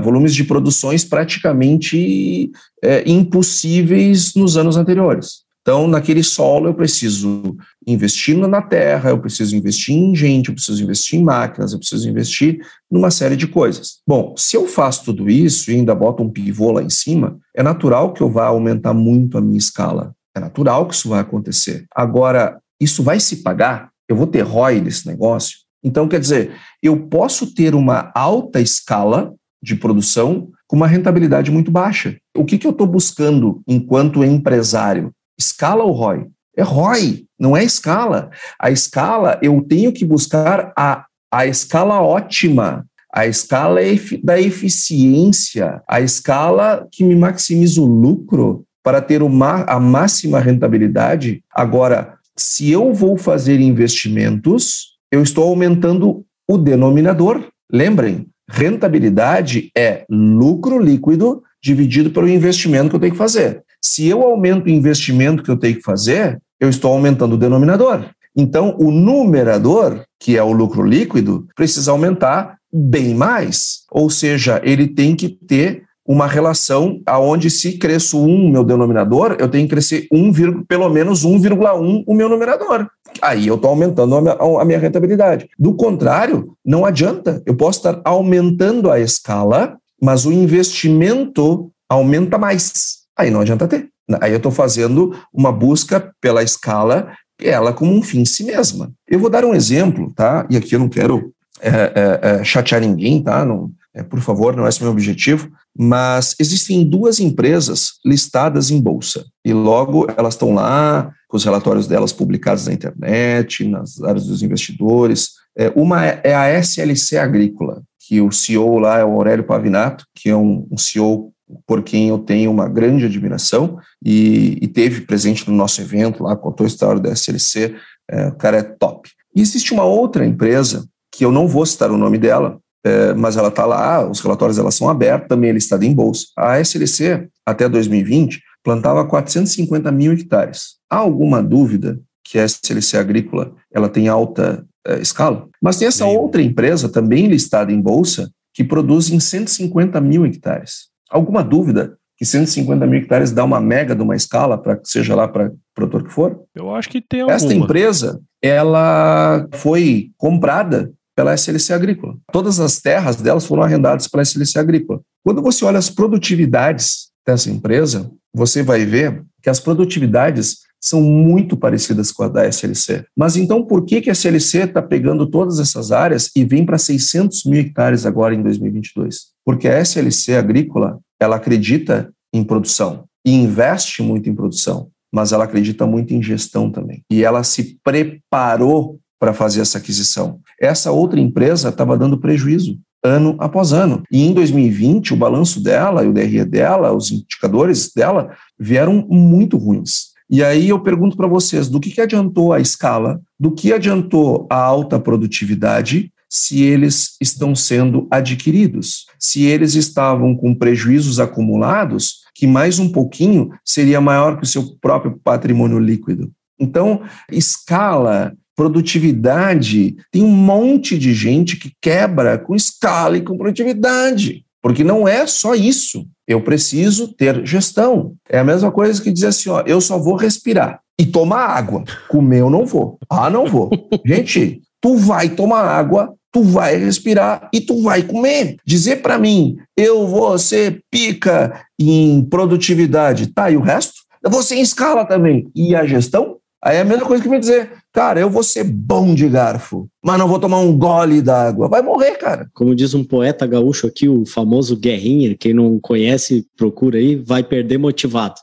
volumes de produções praticamente é, impossíveis nos anos anteriores. Então, naquele solo, eu preciso investir na terra, eu preciso investir em gente, eu preciso investir em máquinas, eu preciso investir numa série de coisas. Bom, se eu faço tudo isso e ainda boto um pivô lá em cima, é natural que eu vá aumentar muito a minha escala. É natural que isso vai acontecer. Agora, isso vai se pagar? Eu vou ter ROI desse negócio? Então, quer dizer, eu posso ter uma alta escala de produção com uma rentabilidade muito baixa. O que, que eu estou buscando enquanto empresário? Escala ou ROI? É ROI, não é escala. A escala, eu tenho que buscar a, a escala ótima, a escala da eficiência, a escala que me maximiza o lucro para ter uma, a máxima rentabilidade. Agora, se eu vou fazer investimentos, eu estou aumentando o denominador. Lembrem, rentabilidade é lucro líquido dividido pelo investimento que eu tenho que fazer. Se eu aumento o investimento que eu tenho que fazer, eu estou aumentando o denominador. Então, o numerador, que é o lucro líquido, precisa aumentar bem mais. Ou seja, ele tem que ter uma relação aonde se cresço 1 meu denominador, eu tenho que crescer 1, pelo menos 1,1 o meu numerador. Aí eu estou aumentando a minha, a minha rentabilidade. Do contrário, não adianta. Eu posso estar aumentando a escala, mas o investimento aumenta mais. Aí não adianta ter. Aí eu estou fazendo uma busca pela escala, ela como um fim em si mesma. Eu vou dar um exemplo, tá? E aqui eu não quero é, é, é, chatear ninguém, tá? Não, é, por favor, não é esse meu objetivo, mas existem duas empresas listadas em bolsa e logo elas estão lá com os relatórios delas publicados na internet, nas áreas dos investidores. É, uma é, é a SLC Agrícola, que o CEO lá é o Aurélio Pavinato, que é um, um CEO por quem eu tenho uma grande admiração e, e, teve presente no nosso evento lá, contou a história da SLC, é, o cara é top. E existe uma outra empresa, que eu não vou citar o nome dela, é, mas ela está lá, os relatórios elas são abertos, também é listada em bolsa. A SLC, até 2020, plantava 450 mil hectares. Há alguma dúvida que a SLC agrícola ela tem alta é, escala? Mas tem essa outra empresa, também listada em bolsa, que produz em 150 mil hectares. Alguma dúvida que 150 mil hectares dá uma mega de uma escala, para seja lá para o produtor que for? Eu acho que tem alguma. Esta empresa, ela foi comprada pela SLC Agrícola. Todas as terras delas foram arrendadas pela SLC Agrícola. Quando você olha as produtividades dessa empresa, você vai ver que as produtividades são muito parecidas com a da SLC. Mas então, por que, que a SLC está pegando todas essas áreas e vem para 600 mil hectares agora em 2022? Porque a SLC agrícola, ela acredita em produção e investe muito em produção, mas ela acredita muito em gestão também. E ela se preparou para fazer essa aquisição. Essa outra empresa estava dando prejuízo ano após ano. E em 2020, o balanço dela e o DRE dela, os indicadores dela, vieram muito ruins. E aí eu pergunto para vocês, do que, que adiantou a escala, do que adiantou a alta produtividade se eles estão sendo adquiridos, se eles estavam com prejuízos acumulados, que mais um pouquinho seria maior que o seu próprio patrimônio líquido. Então, escala produtividade, tem um monte de gente que quebra com escala e com produtividade. Porque não é só isso. Eu preciso ter gestão. É a mesma coisa que dizer assim: ó, eu só vou respirar e tomar água. Comer eu não vou. Ah, não vou. gente, tu vai tomar água tu vai respirar e tu vai comer. Dizer para mim, eu vou ser pica em produtividade, tá, e o resto? Eu vou ser em escala também. E a gestão? Aí é a mesma coisa que me dizer, cara, eu vou ser bom de garfo, mas não vou tomar um gole d'água. Vai morrer, cara. Como diz um poeta gaúcho aqui, o famoso Guerrinha, quem não conhece, procura aí, vai perder motivado.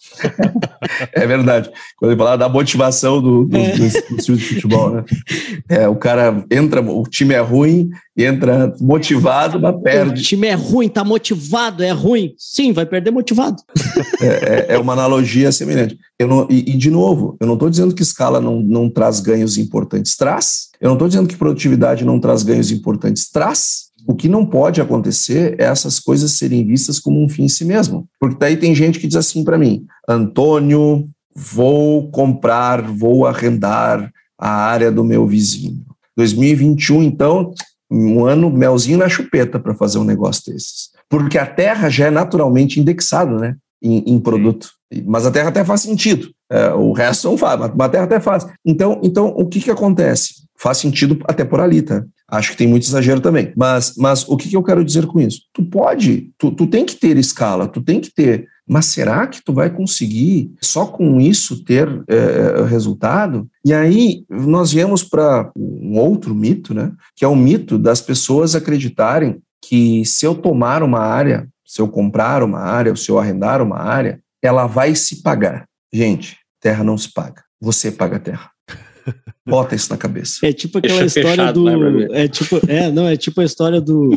é verdade. Quando ele fala da motivação do, do, é. do, do time de futebol, né? É, o cara entra, o time é ruim, entra motivado, mas perde. O time é ruim, tá motivado, é ruim. Sim, vai perder motivado. É, é, é uma analogia semelhante. Eu não, e, e, de novo, eu não estou dizendo que escala não, não traz ganhos importantes. Traz. Eu não estou dizendo que produtividade não traz ganhos importantes. Traz. O que não pode acontecer é essas coisas serem vistas como um fim em si mesmo. Porque daí tem gente que diz assim para mim: Antônio, vou comprar, vou arrendar a área do meu vizinho. 2021, então, um ano melzinho na chupeta para fazer um negócio desses. Porque a terra já é naturalmente indexada, né? Em, em produto. Mas a terra até faz sentido. É, o resto não faz, mas a terra até faz. Então, então o que, que acontece? Faz sentido até por ali, tá? Acho que tem muito exagero também. Mas, mas o que, que eu quero dizer com isso? Tu pode, tu, tu tem que ter escala, tu tem que ter mas será que tu vai conseguir só com isso ter é, resultado? E aí nós viemos para um outro mito, né? Que é o mito das pessoas acreditarem que se eu tomar uma área, se eu comprar uma área, ou se eu arrendar uma área, ela vai se pagar. Gente, terra não se paga. Você paga a terra. Bota isso na cabeça. É tipo aquela Deixa história fechado, do. Né, é tipo, é, não, é tipo a história do.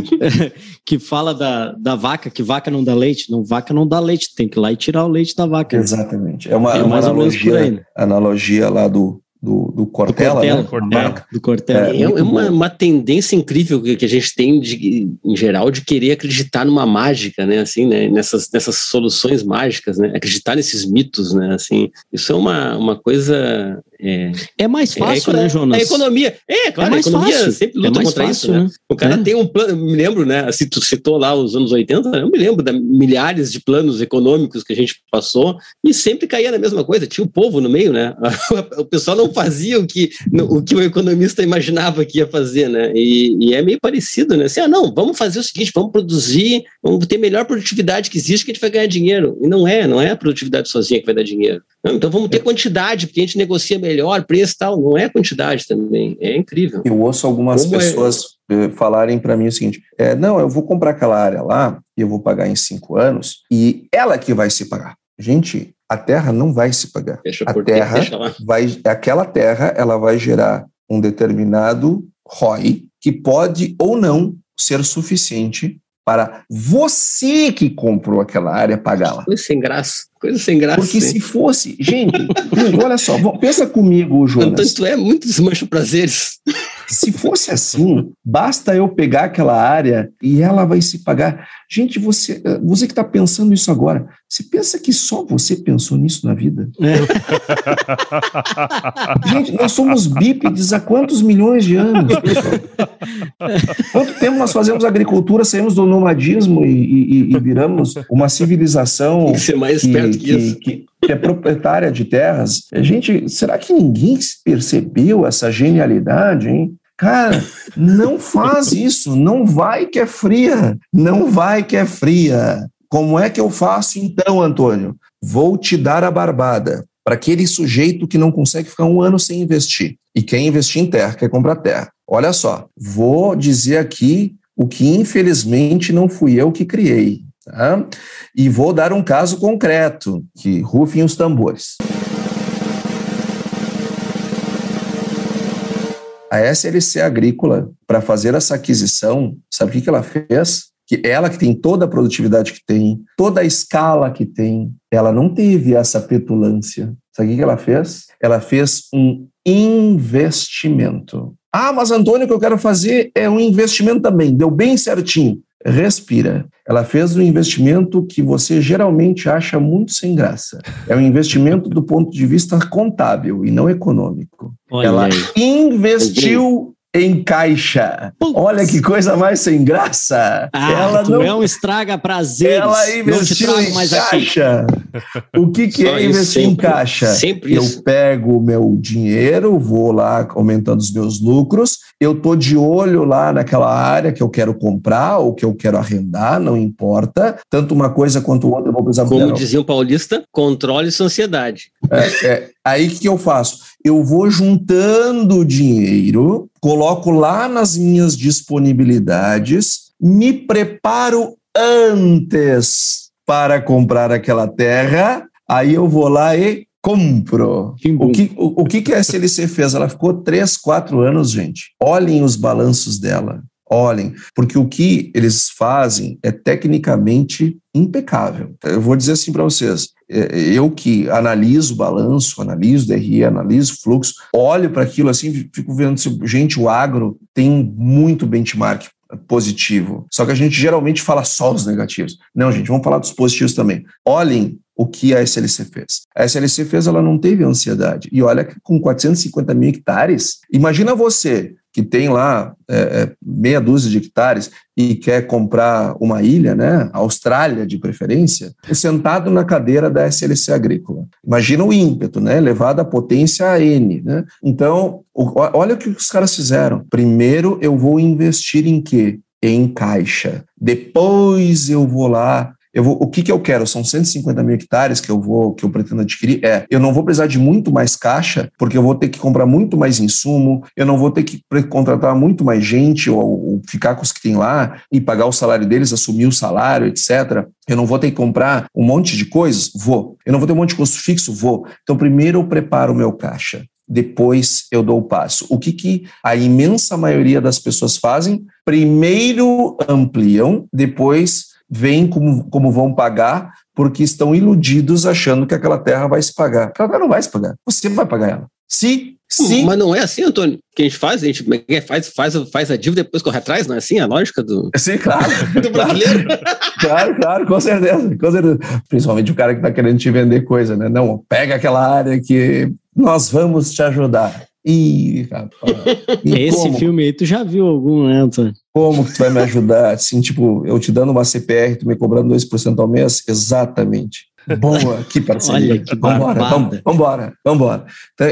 que fala da, da vaca, que vaca não dá leite. Não, vaca não dá leite, tem que ir lá e tirar o leite da vaca. Exatamente. É uma, é uma analogia, aí, né? analogia lá do, do, do Cortella, do Cortella, né? do Cortella. É, é, é uma, uma, tendência incrível que, que a gente tem, de, em geral, de querer acreditar numa mágica, né? Assim, né? Nessas, nessas soluções mágicas, né? Acreditar nesses mitos, né? Assim, isso é uma, uma coisa é, é mais é fácil, é, né, Jonas? A economia. É, claro, é a economia fácil. sempre é luta contra fácil, isso, né? né? O cara tem um plano, me lembro, né? Assim, tu citou lá os anos 80, eu me lembro de milhares de planos econômicos que a gente passou e sempre caía na mesma coisa, tinha o povo no meio, né? O pessoal não fazia o que o, que o economista imaginava que ia fazer, né? E, e é meio parecido, né? Assim, ah, não, vamos fazer o seguinte, vamos produzir, vamos ter melhor produtividade que existe que a gente vai ganhar dinheiro. E não é, não é a produtividade sozinha que vai dar dinheiro. Não, então vamos ter quantidade, porque a gente negocia melhor preço tal, não é quantidade também, é incrível. Eu ouço algumas Como é pessoas é... falarem para mim o seguinte: é, não, eu vou comprar aquela área lá e eu vou pagar em cinco anos e ela que vai se pagar. Gente, a terra não vai se pagar. Deixa a terra vai, aquela terra, ela vai gerar um determinado ROI que pode ou não ser suficiente para você que comprou aquela área pagá-la. Coisa sem graça. Coisa sem graça. Porque se fosse. Gente, olha só, pensa comigo, Jonas. Tanto é muito desmancha prazeres. Se fosse assim, basta eu pegar aquela área e ela vai se pagar. Gente, você, você que está pensando isso agora, você pensa que só você pensou nisso na vida? É. Gente, nós somos bípedes há quantos milhões de anos? Quanto tempo nós fazemos agricultura, saímos do nomadismo e, e, e viramos uma civilização. Tem que ser mais esperto que, que isso. Que, que é proprietária de terras. Gente, será que ninguém percebeu essa genialidade, hein? Cara, não faz isso, não vai que é fria, não vai que é fria. Como é que eu faço então, Antônio? Vou te dar a barbada para aquele sujeito que não consegue ficar um ano sem investir e quer investir em terra, quer comprar terra. Olha só, vou dizer aqui o que infelizmente não fui eu que criei. Tá? E vou dar um caso concreto, que rufem os tambores. A SLC Agrícola, para fazer essa aquisição, sabe o que, que ela fez? Que ela que tem toda a produtividade que tem, toda a escala que tem, ela não teve essa petulância. Sabe o que, que ela fez? Ela fez um investimento. Ah, mas Antônio, o que eu quero fazer é um investimento também. Deu bem certinho respira. Ela fez um investimento que você geralmente acha muito sem graça. É um investimento do ponto de vista contábil e não econômico. Olha ela aí. investiu em caixa. Putz. Olha que coisa mais sem graça. Ah, ela tu não é estraga prazeres. Ela investiu em caixa. Aqui. O que, que é investir sempre, em caixa? Sempre eu isso. pego o meu dinheiro, vou lá aumentando os meus lucros, eu tô de olho lá naquela área que eu quero comprar ou que eu quero arrendar, não importa. Tanto uma coisa quanto outra eu vou precisar. Como dizia o paulista, controle sua ansiedade. É, é. Aí que eu faço? Eu vou juntando dinheiro, coloco lá nas minhas disponibilidades, me preparo antes para comprar aquela terra, aí eu vou lá e compro. O que, o, o que, que a SLC fez? Ela ficou três, quatro anos, gente. Olhem os balanços dela. Olhem, porque o que eles fazem é tecnicamente impecável. Eu vou dizer assim para vocês: eu que analiso o balanço, analiso o DRE, analiso o fluxo, olho para aquilo assim, fico vendo se, gente, o agro tem muito benchmark positivo. Só que a gente geralmente fala só os negativos. Não, gente, vamos falar dos positivos também. Olhem o que a SLC fez. A SLC fez, ela não teve ansiedade. E olha que com 450 mil hectares, imagina você que tem lá é, é, meia dúzia de hectares e quer comprar uma ilha, né, Austrália de preferência, sentado na cadeira da SLC Agrícola. Imagina o ímpeto, né, elevado à potência a N. Né? Então, o, olha o que os caras fizeram. Primeiro eu vou investir em quê? Em caixa. Depois eu vou lá eu vou, o que, que eu quero? São 150 mil hectares que eu vou, que eu pretendo adquirir. É, eu não vou precisar de muito mais caixa, porque eu vou ter que comprar muito mais insumo, eu não vou ter que contratar muito mais gente ou, ou ficar com os que tem lá e pagar o salário deles, assumir o salário, etc. Eu não vou ter que comprar um monte de coisas? Vou. Eu não vou ter um monte de custo fixo? Vou. Então, primeiro eu preparo o meu caixa depois eu dou o passo. O que, que a imensa maioria das pessoas fazem? Primeiro ampliam, depois veem como, como vão pagar, porque estão iludidos achando que aquela terra vai se pagar. Aquela terra não vai se pagar. Você vai pagar ela. Se Sim. Mas não é assim, Antônio, que a gente faz, a gente é faz, faz, faz a dívida e depois corre atrás, não é assim a lógica do. Sim, claro. do brasileiro. claro, claro, com certeza, com certeza. Principalmente o cara que está querendo te vender coisa, né? Não, pega aquela área que nós vamos te ajudar. Ih, rapaz. E Esse como? filme aí, tu já viu algum, né, Antônio? Como que tu vai me ajudar? Assim, tipo, eu te dando uma CPR, tu me cobrando 2% ao mês? Exatamente. Boa, que parceria. Olha que vambora, vambora, vambora, vambora.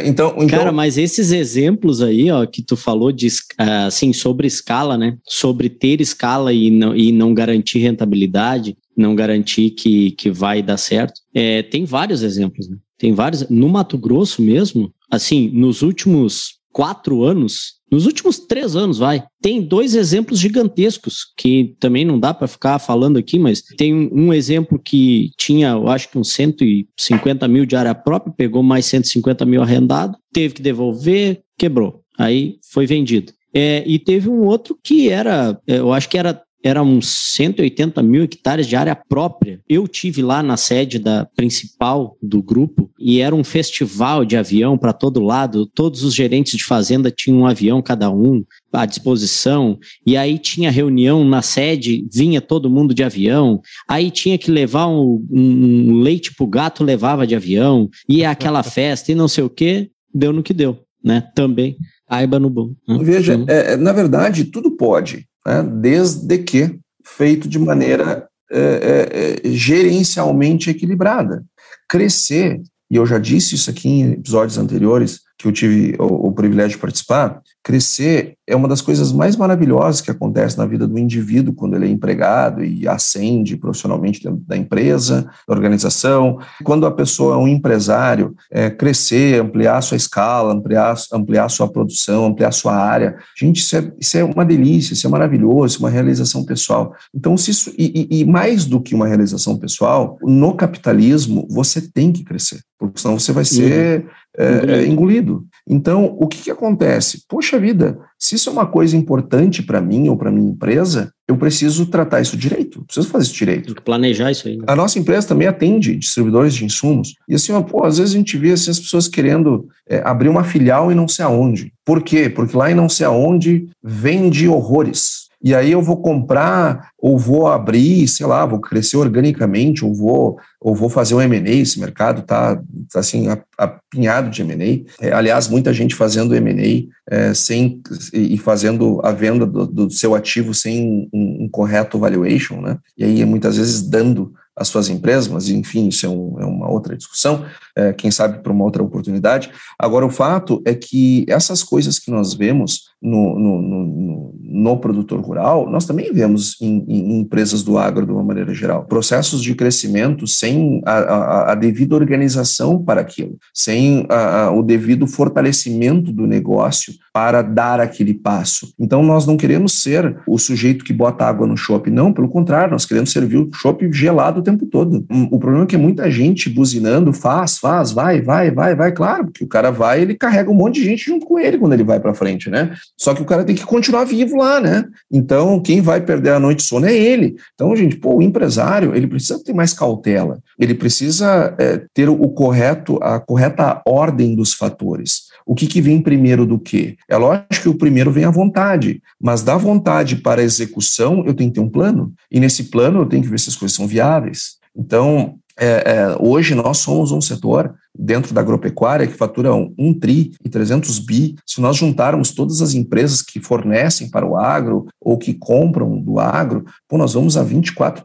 Então, então, Cara, mas esses exemplos aí, ó, que tu falou de, assim, sobre escala, né? Sobre ter escala e não, e não garantir rentabilidade, não garantir que, que vai dar certo. É, tem vários exemplos, né? Tem vários. No Mato Grosso mesmo, assim, nos últimos quatro anos, nos últimos três anos, vai, tem dois exemplos gigantescos que também não dá para ficar falando aqui, mas tem um exemplo que tinha, eu acho que uns 150 mil de área própria, pegou mais 150 mil arrendado, teve que devolver, quebrou. Aí foi vendido. É, e teve um outro que era, é, eu acho que era era uns 180 mil hectares de área própria. Eu tive lá na sede da principal do grupo e era um festival de avião para todo lado. Todos os gerentes de fazenda tinham um avião cada um à disposição. E aí tinha reunião na sede, vinha todo mundo de avião. Aí tinha que levar um, um leite pro gato, levava de avião. E aquela festa e não sei o que, deu no que deu, né? Também. Aiba no bom. Né? Veja, então é, na verdade, tudo pode né, desde que feito de maneira é, é, é, gerencialmente equilibrada. Crescer, e eu já disse isso aqui em episódios anteriores, que eu tive o, o, privilégio de participar, crescer é uma das coisas mais maravilhosas que acontece na vida do indivíduo quando ele é empregado e ascende profissionalmente dentro da empresa, da organização. Quando a pessoa é um empresário, é, crescer, ampliar sua escala, ampliar, ampliar sua produção, ampliar sua área. Gente, isso é, isso é uma delícia, isso é maravilhoso, isso é uma realização pessoal. Então, se isso, e, e mais do que uma realização pessoal, no capitalismo, você tem que crescer, porque senão você vai ser é, é, engolido. Então, o que, que acontece? Poxa vida, se isso é uma coisa importante para mim ou para minha empresa, eu preciso tratar isso direito, preciso fazer isso direito. Planejar isso aí. Né? A nossa empresa também atende distribuidores de insumos. E assim, ó, pô, às vezes a gente vê assim, as pessoas querendo é, abrir uma filial em não sei aonde. Por quê? Porque lá em não sei aonde vende horrores. E aí eu vou comprar ou vou abrir, sei lá, vou crescer organicamente, ou vou, ou vou fazer um M&A, esse mercado tá, tá assim, apinhado de M&A. É, aliás, muita gente fazendo M&A é, sem, e fazendo a venda do, do seu ativo sem um, um correto valuation, né? E aí muitas vezes dando as suas empresas, mas enfim, isso é, um, é uma outra discussão, é, quem sabe para uma outra oportunidade. Agora, o fato é que essas coisas que nós vemos no, no, no, no produtor rural, nós também vemos em, em, empresas do agro de uma maneira geral. Processos de crescimento sem a, a, a devida organização para aquilo, sem a, o devido fortalecimento do negócio para dar aquele passo. Então, nós não queremos ser o sujeito que bota água no chopp, não, pelo contrário, nós queremos servir o chopp gelado o tempo todo. O problema é que muita gente buzinando, faz, faz, vai, vai, vai, vai, claro, porque o cara vai, ele carrega um monte de gente junto com ele quando ele vai para frente, né? Só que o cara tem que continuar vivo lá, né? Então, quem vai perder a noite de sono é ele. Então, gente, pô, o empresário, ele precisa ter mais cautela, ele precisa é, ter o correto, a correta ordem dos fatores. O que, que vem primeiro do que? É lógico que o primeiro vem a vontade, mas da vontade para a execução, eu tenho que ter um plano. E nesse plano, eu tenho que ver se as coisas são viáveis. Então, é, é, hoje nós somos um setor dentro da agropecuária que fatura um, tri e 300 bi, se nós juntarmos todas as empresas que fornecem para o agro ou que compram do agro, pô, nós vamos a 24%,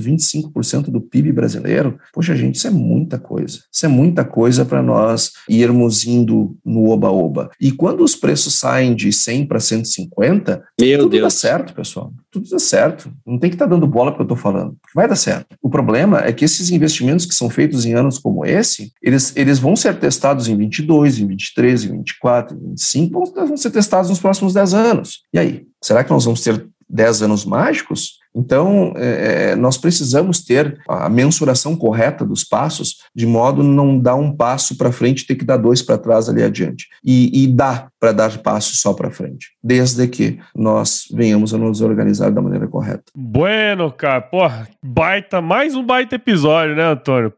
25% do PIB brasileiro. Poxa, gente, isso é muita coisa. Isso é muita coisa para nós irmos indo no oba-oba. E quando os preços saem de 100 para 150, Meu tudo Deus. dá certo, pessoal. Tudo dá certo. Não tem que estar tá dando bola para eu estou falando. Vai dar certo. O problema é que esses investimentos que são feitos em anos como esse, eles eles vão ser testados em 22, em 23, em 24, em 25, vão ser testados nos próximos 10 anos. E aí, será que nós vamos ter 10 anos mágicos? Então, é, é, nós precisamos ter a mensuração correta dos passos, de modo não dar um passo para frente ter que dar dois para trás ali adiante. E, e dá para dar passos só para frente, desde que nós venhamos a nos organizar da maneira correta. Bueno, cara, porra, baita, mais um baita episódio, né, Antônio?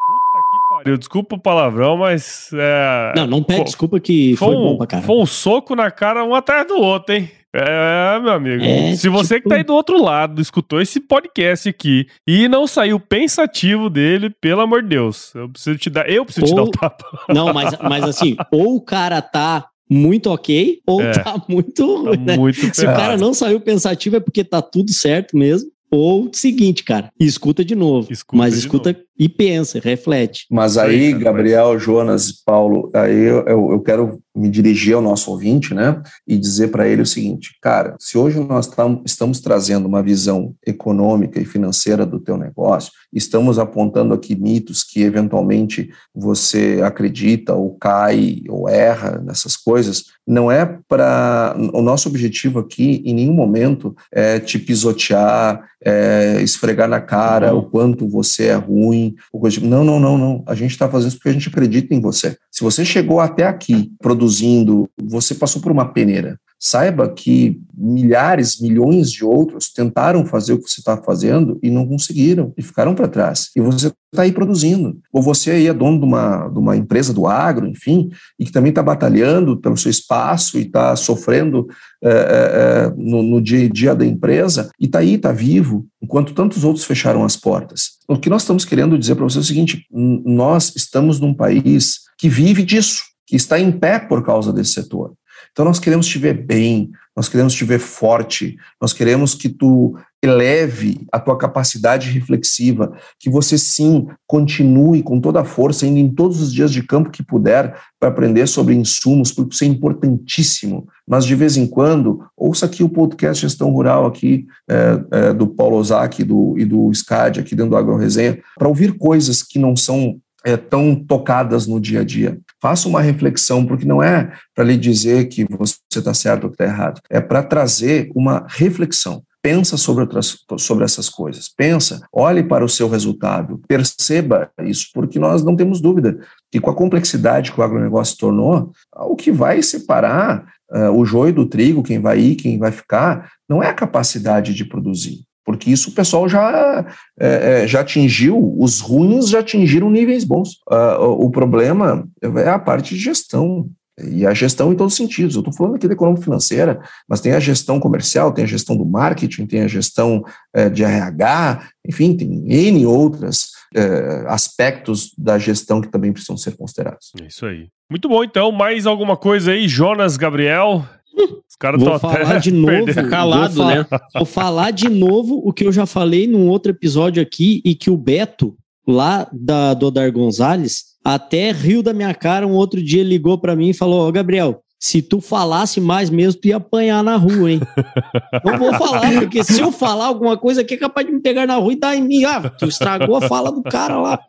Pariu, desculpa o palavrão, mas. É, não, não pede desculpa que foi, foi bom pra. Foi um soco na cara um atrás do outro, hein? É, meu amigo. É, Se você tipo... que tá aí do outro lado, escutou esse podcast aqui e não saiu pensativo dele, pelo amor de Deus, eu preciso te dar, eu preciso ou... te dar um tapa. Não, mas, mas assim, ou o cara tá muito ok, ou é, tá muito. Tá né? muito Se o cara não saiu pensativo é porque tá tudo certo mesmo. Ou seguinte, cara, escuta de novo. Escuta mas escuta novo. E pensa, reflete. Mas aí, Gabriel, Jonas e Paulo, aí eu, eu, eu quero me dirigir ao nosso ouvinte, né, e dizer para ele o seguinte, cara, se hoje nós tam, estamos trazendo uma visão econômica e financeira do teu negócio, estamos apontando aqui mitos que eventualmente você acredita ou cai ou erra nessas coisas, não é para o nosso objetivo aqui em nenhum momento é te pisotear, é, esfregar na cara uhum. o quanto você é ruim, tipo. não, não, não, não. A gente está fazendo isso porque a gente acredita em você. Se você chegou até aqui produzindo, você passou por uma peneira. Saiba que milhares, milhões de outros tentaram fazer o que você está fazendo e não conseguiram e ficaram para trás. E você está aí produzindo. Ou você aí é dono de uma, de uma empresa do agro, enfim, e que também está batalhando pelo seu espaço e está sofrendo é, é, no, no, dia a dia da empresa e está aí, está vivo, enquanto tantos outros fecharam as portas. O que nós estamos querendo dizer para você é o seguinte: nós estamos num país que vive disso, que está em pé por causa desse setor. Então nós queremos te ver bem, nós queremos te ver forte, nós queremos que tu eleve a tua capacidade reflexiva, que você sim continue com toda a força, indo em todos os dias de campo que puder, para aprender sobre insumos, porque isso é importantíssimo. Mas de vez em quando, ouça aqui o podcast Gestão Rural aqui, é, é, do Paulo Ozaki do, e do SCAD, aqui dentro do Agro Resenha, para ouvir coisas que não são é, tão tocadas no dia a dia. Faça uma reflexão, porque não é para lhe dizer que você está certo ou está errado, é para trazer uma reflexão. Pensa sobre, outras, sobre essas coisas. Pensa, olhe para o seu resultado, perceba isso, porque nós não temos dúvida que com a complexidade que o agronegócio tornou, o que vai separar uh, o joio do trigo, quem vai ir, quem vai ficar, não é a capacidade de produzir, porque isso o pessoal já, é, é, já atingiu, os ruins já atingiram níveis bons. Uh, o problema é a parte de gestão. E a gestão em todos os sentidos. Eu estou falando aqui da economia financeira, mas tem a gestão comercial, tem a gestão do marketing, tem a gestão é, de RH, enfim, tem N outras é, aspectos da gestão que também precisam ser considerados. É isso aí. Muito bom, então. Mais alguma coisa aí, Jonas, Gabriel? Os caras estão falar de novo, calado, vou né? Vou falar de novo o que eu já falei num outro episódio aqui e que o Beto, lá da, do Odar Gonzalez, até riu da minha cara. Um outro dia ligou para mim e falou: Ó, oh, Gabriel, se tu falasse mais mesmo, tu ia apanhar na rua, hein? Não vou falar, porque se eu falar alguma coisa aqui é capaz de me pegar na rua e dar em mim. Ah, tu estragou a fala do cara lá.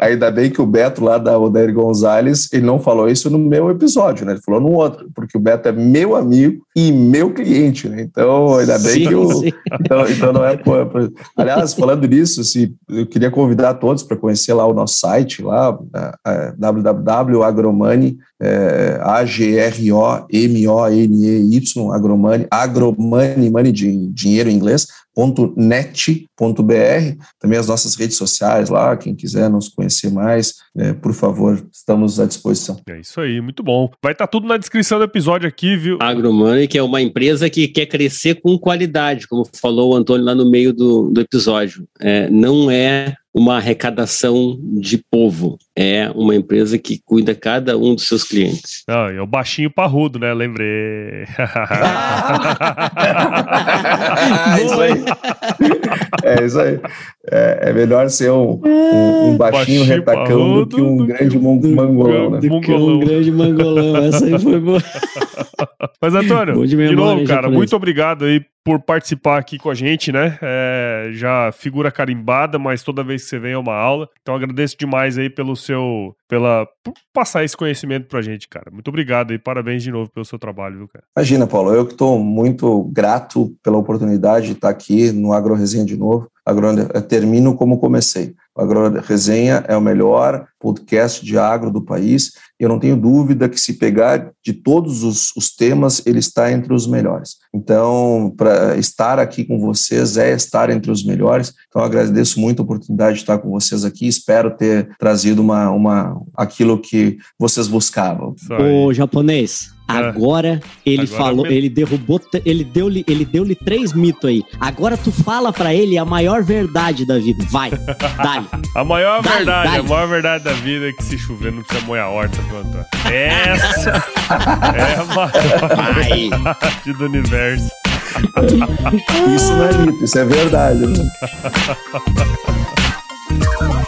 Ainda bem que o Beto, lá da Odair Gonzalez, ele não falou isso no meu episódio, né? Ele falou no outro, porque o Beto é meu amigo e meu cliente, né? Então, ainda bem sim, que o. Então, então não é. Aliás, falando nisso, se, eu queria convidar todos para conhecer lá o nosso site, lá, www.agromani, é, A-G-R-O-M-O-N-E-Y, Agromani, Agromani, money de dinheiro em inglês, .net.br, também as nossas redes sociais lá, quem quiser nos conhecer mais, é, por favor, estamos à disposição. É isso aí, muito bom. Vai estar tá tudo na descrição do episódio aqui, viu? AgroMoney, que é uma empresa que quer crescer com qualidade, como falou o Antônio lá no meio do, do episódio. É, não é uma arrecadação de povo. É uma empresa que cuida cada um dos seus clientes. Ah, é o baixinho parrudo, né? Lembrei. é isso aí. É isso aí. É, é melhor ser um, um, um baixinho, baixinho retacão do que um grande mangolão, né? Do que um grande mangolão. Essa aí foi boa. Mas, Antônio, de, de novo, cara, muito obrigado aí por participar aqui com a gente, né? É, já figura carimbada, mas toda vez que você vem é uma aula. Então agradeço demais aí pelo seu, pela por passar esse conhecimento pra gente, cara. Muito obrigado e parabéns de novo pelo seu trabalho, viu, cara? Imagina, Paulo, eu que estou muito grato pela oportunidade de estar aqui no Agro Resenha de novo. Agro, termino como comecei. O Agro Resenha é o melhor podcast de agro do país. E eu não tenho dúvida que se pegar de todos os, os temas, ele está entre os melhores. Então, para estar aqui com vocês é estar entre os melhores. Então, agradeço muito a oportunidade de estar com vocês aqui. Espero ter trazido uma, uma aquilo que vocês buscavam. O japonês. Agora ele Agora falou, me... ele derrubou, ele deu-lhe, ele deu-lhe três mitos aí. Agora tu fala para ele a maior verdade da vida. Vai, dá A maior dá verdade, a maior verdade da vida é que se chover não precisa molhar a horta, planta. Essa é a maior verdade do universo. Isso não é mito, isso é verdade. Né?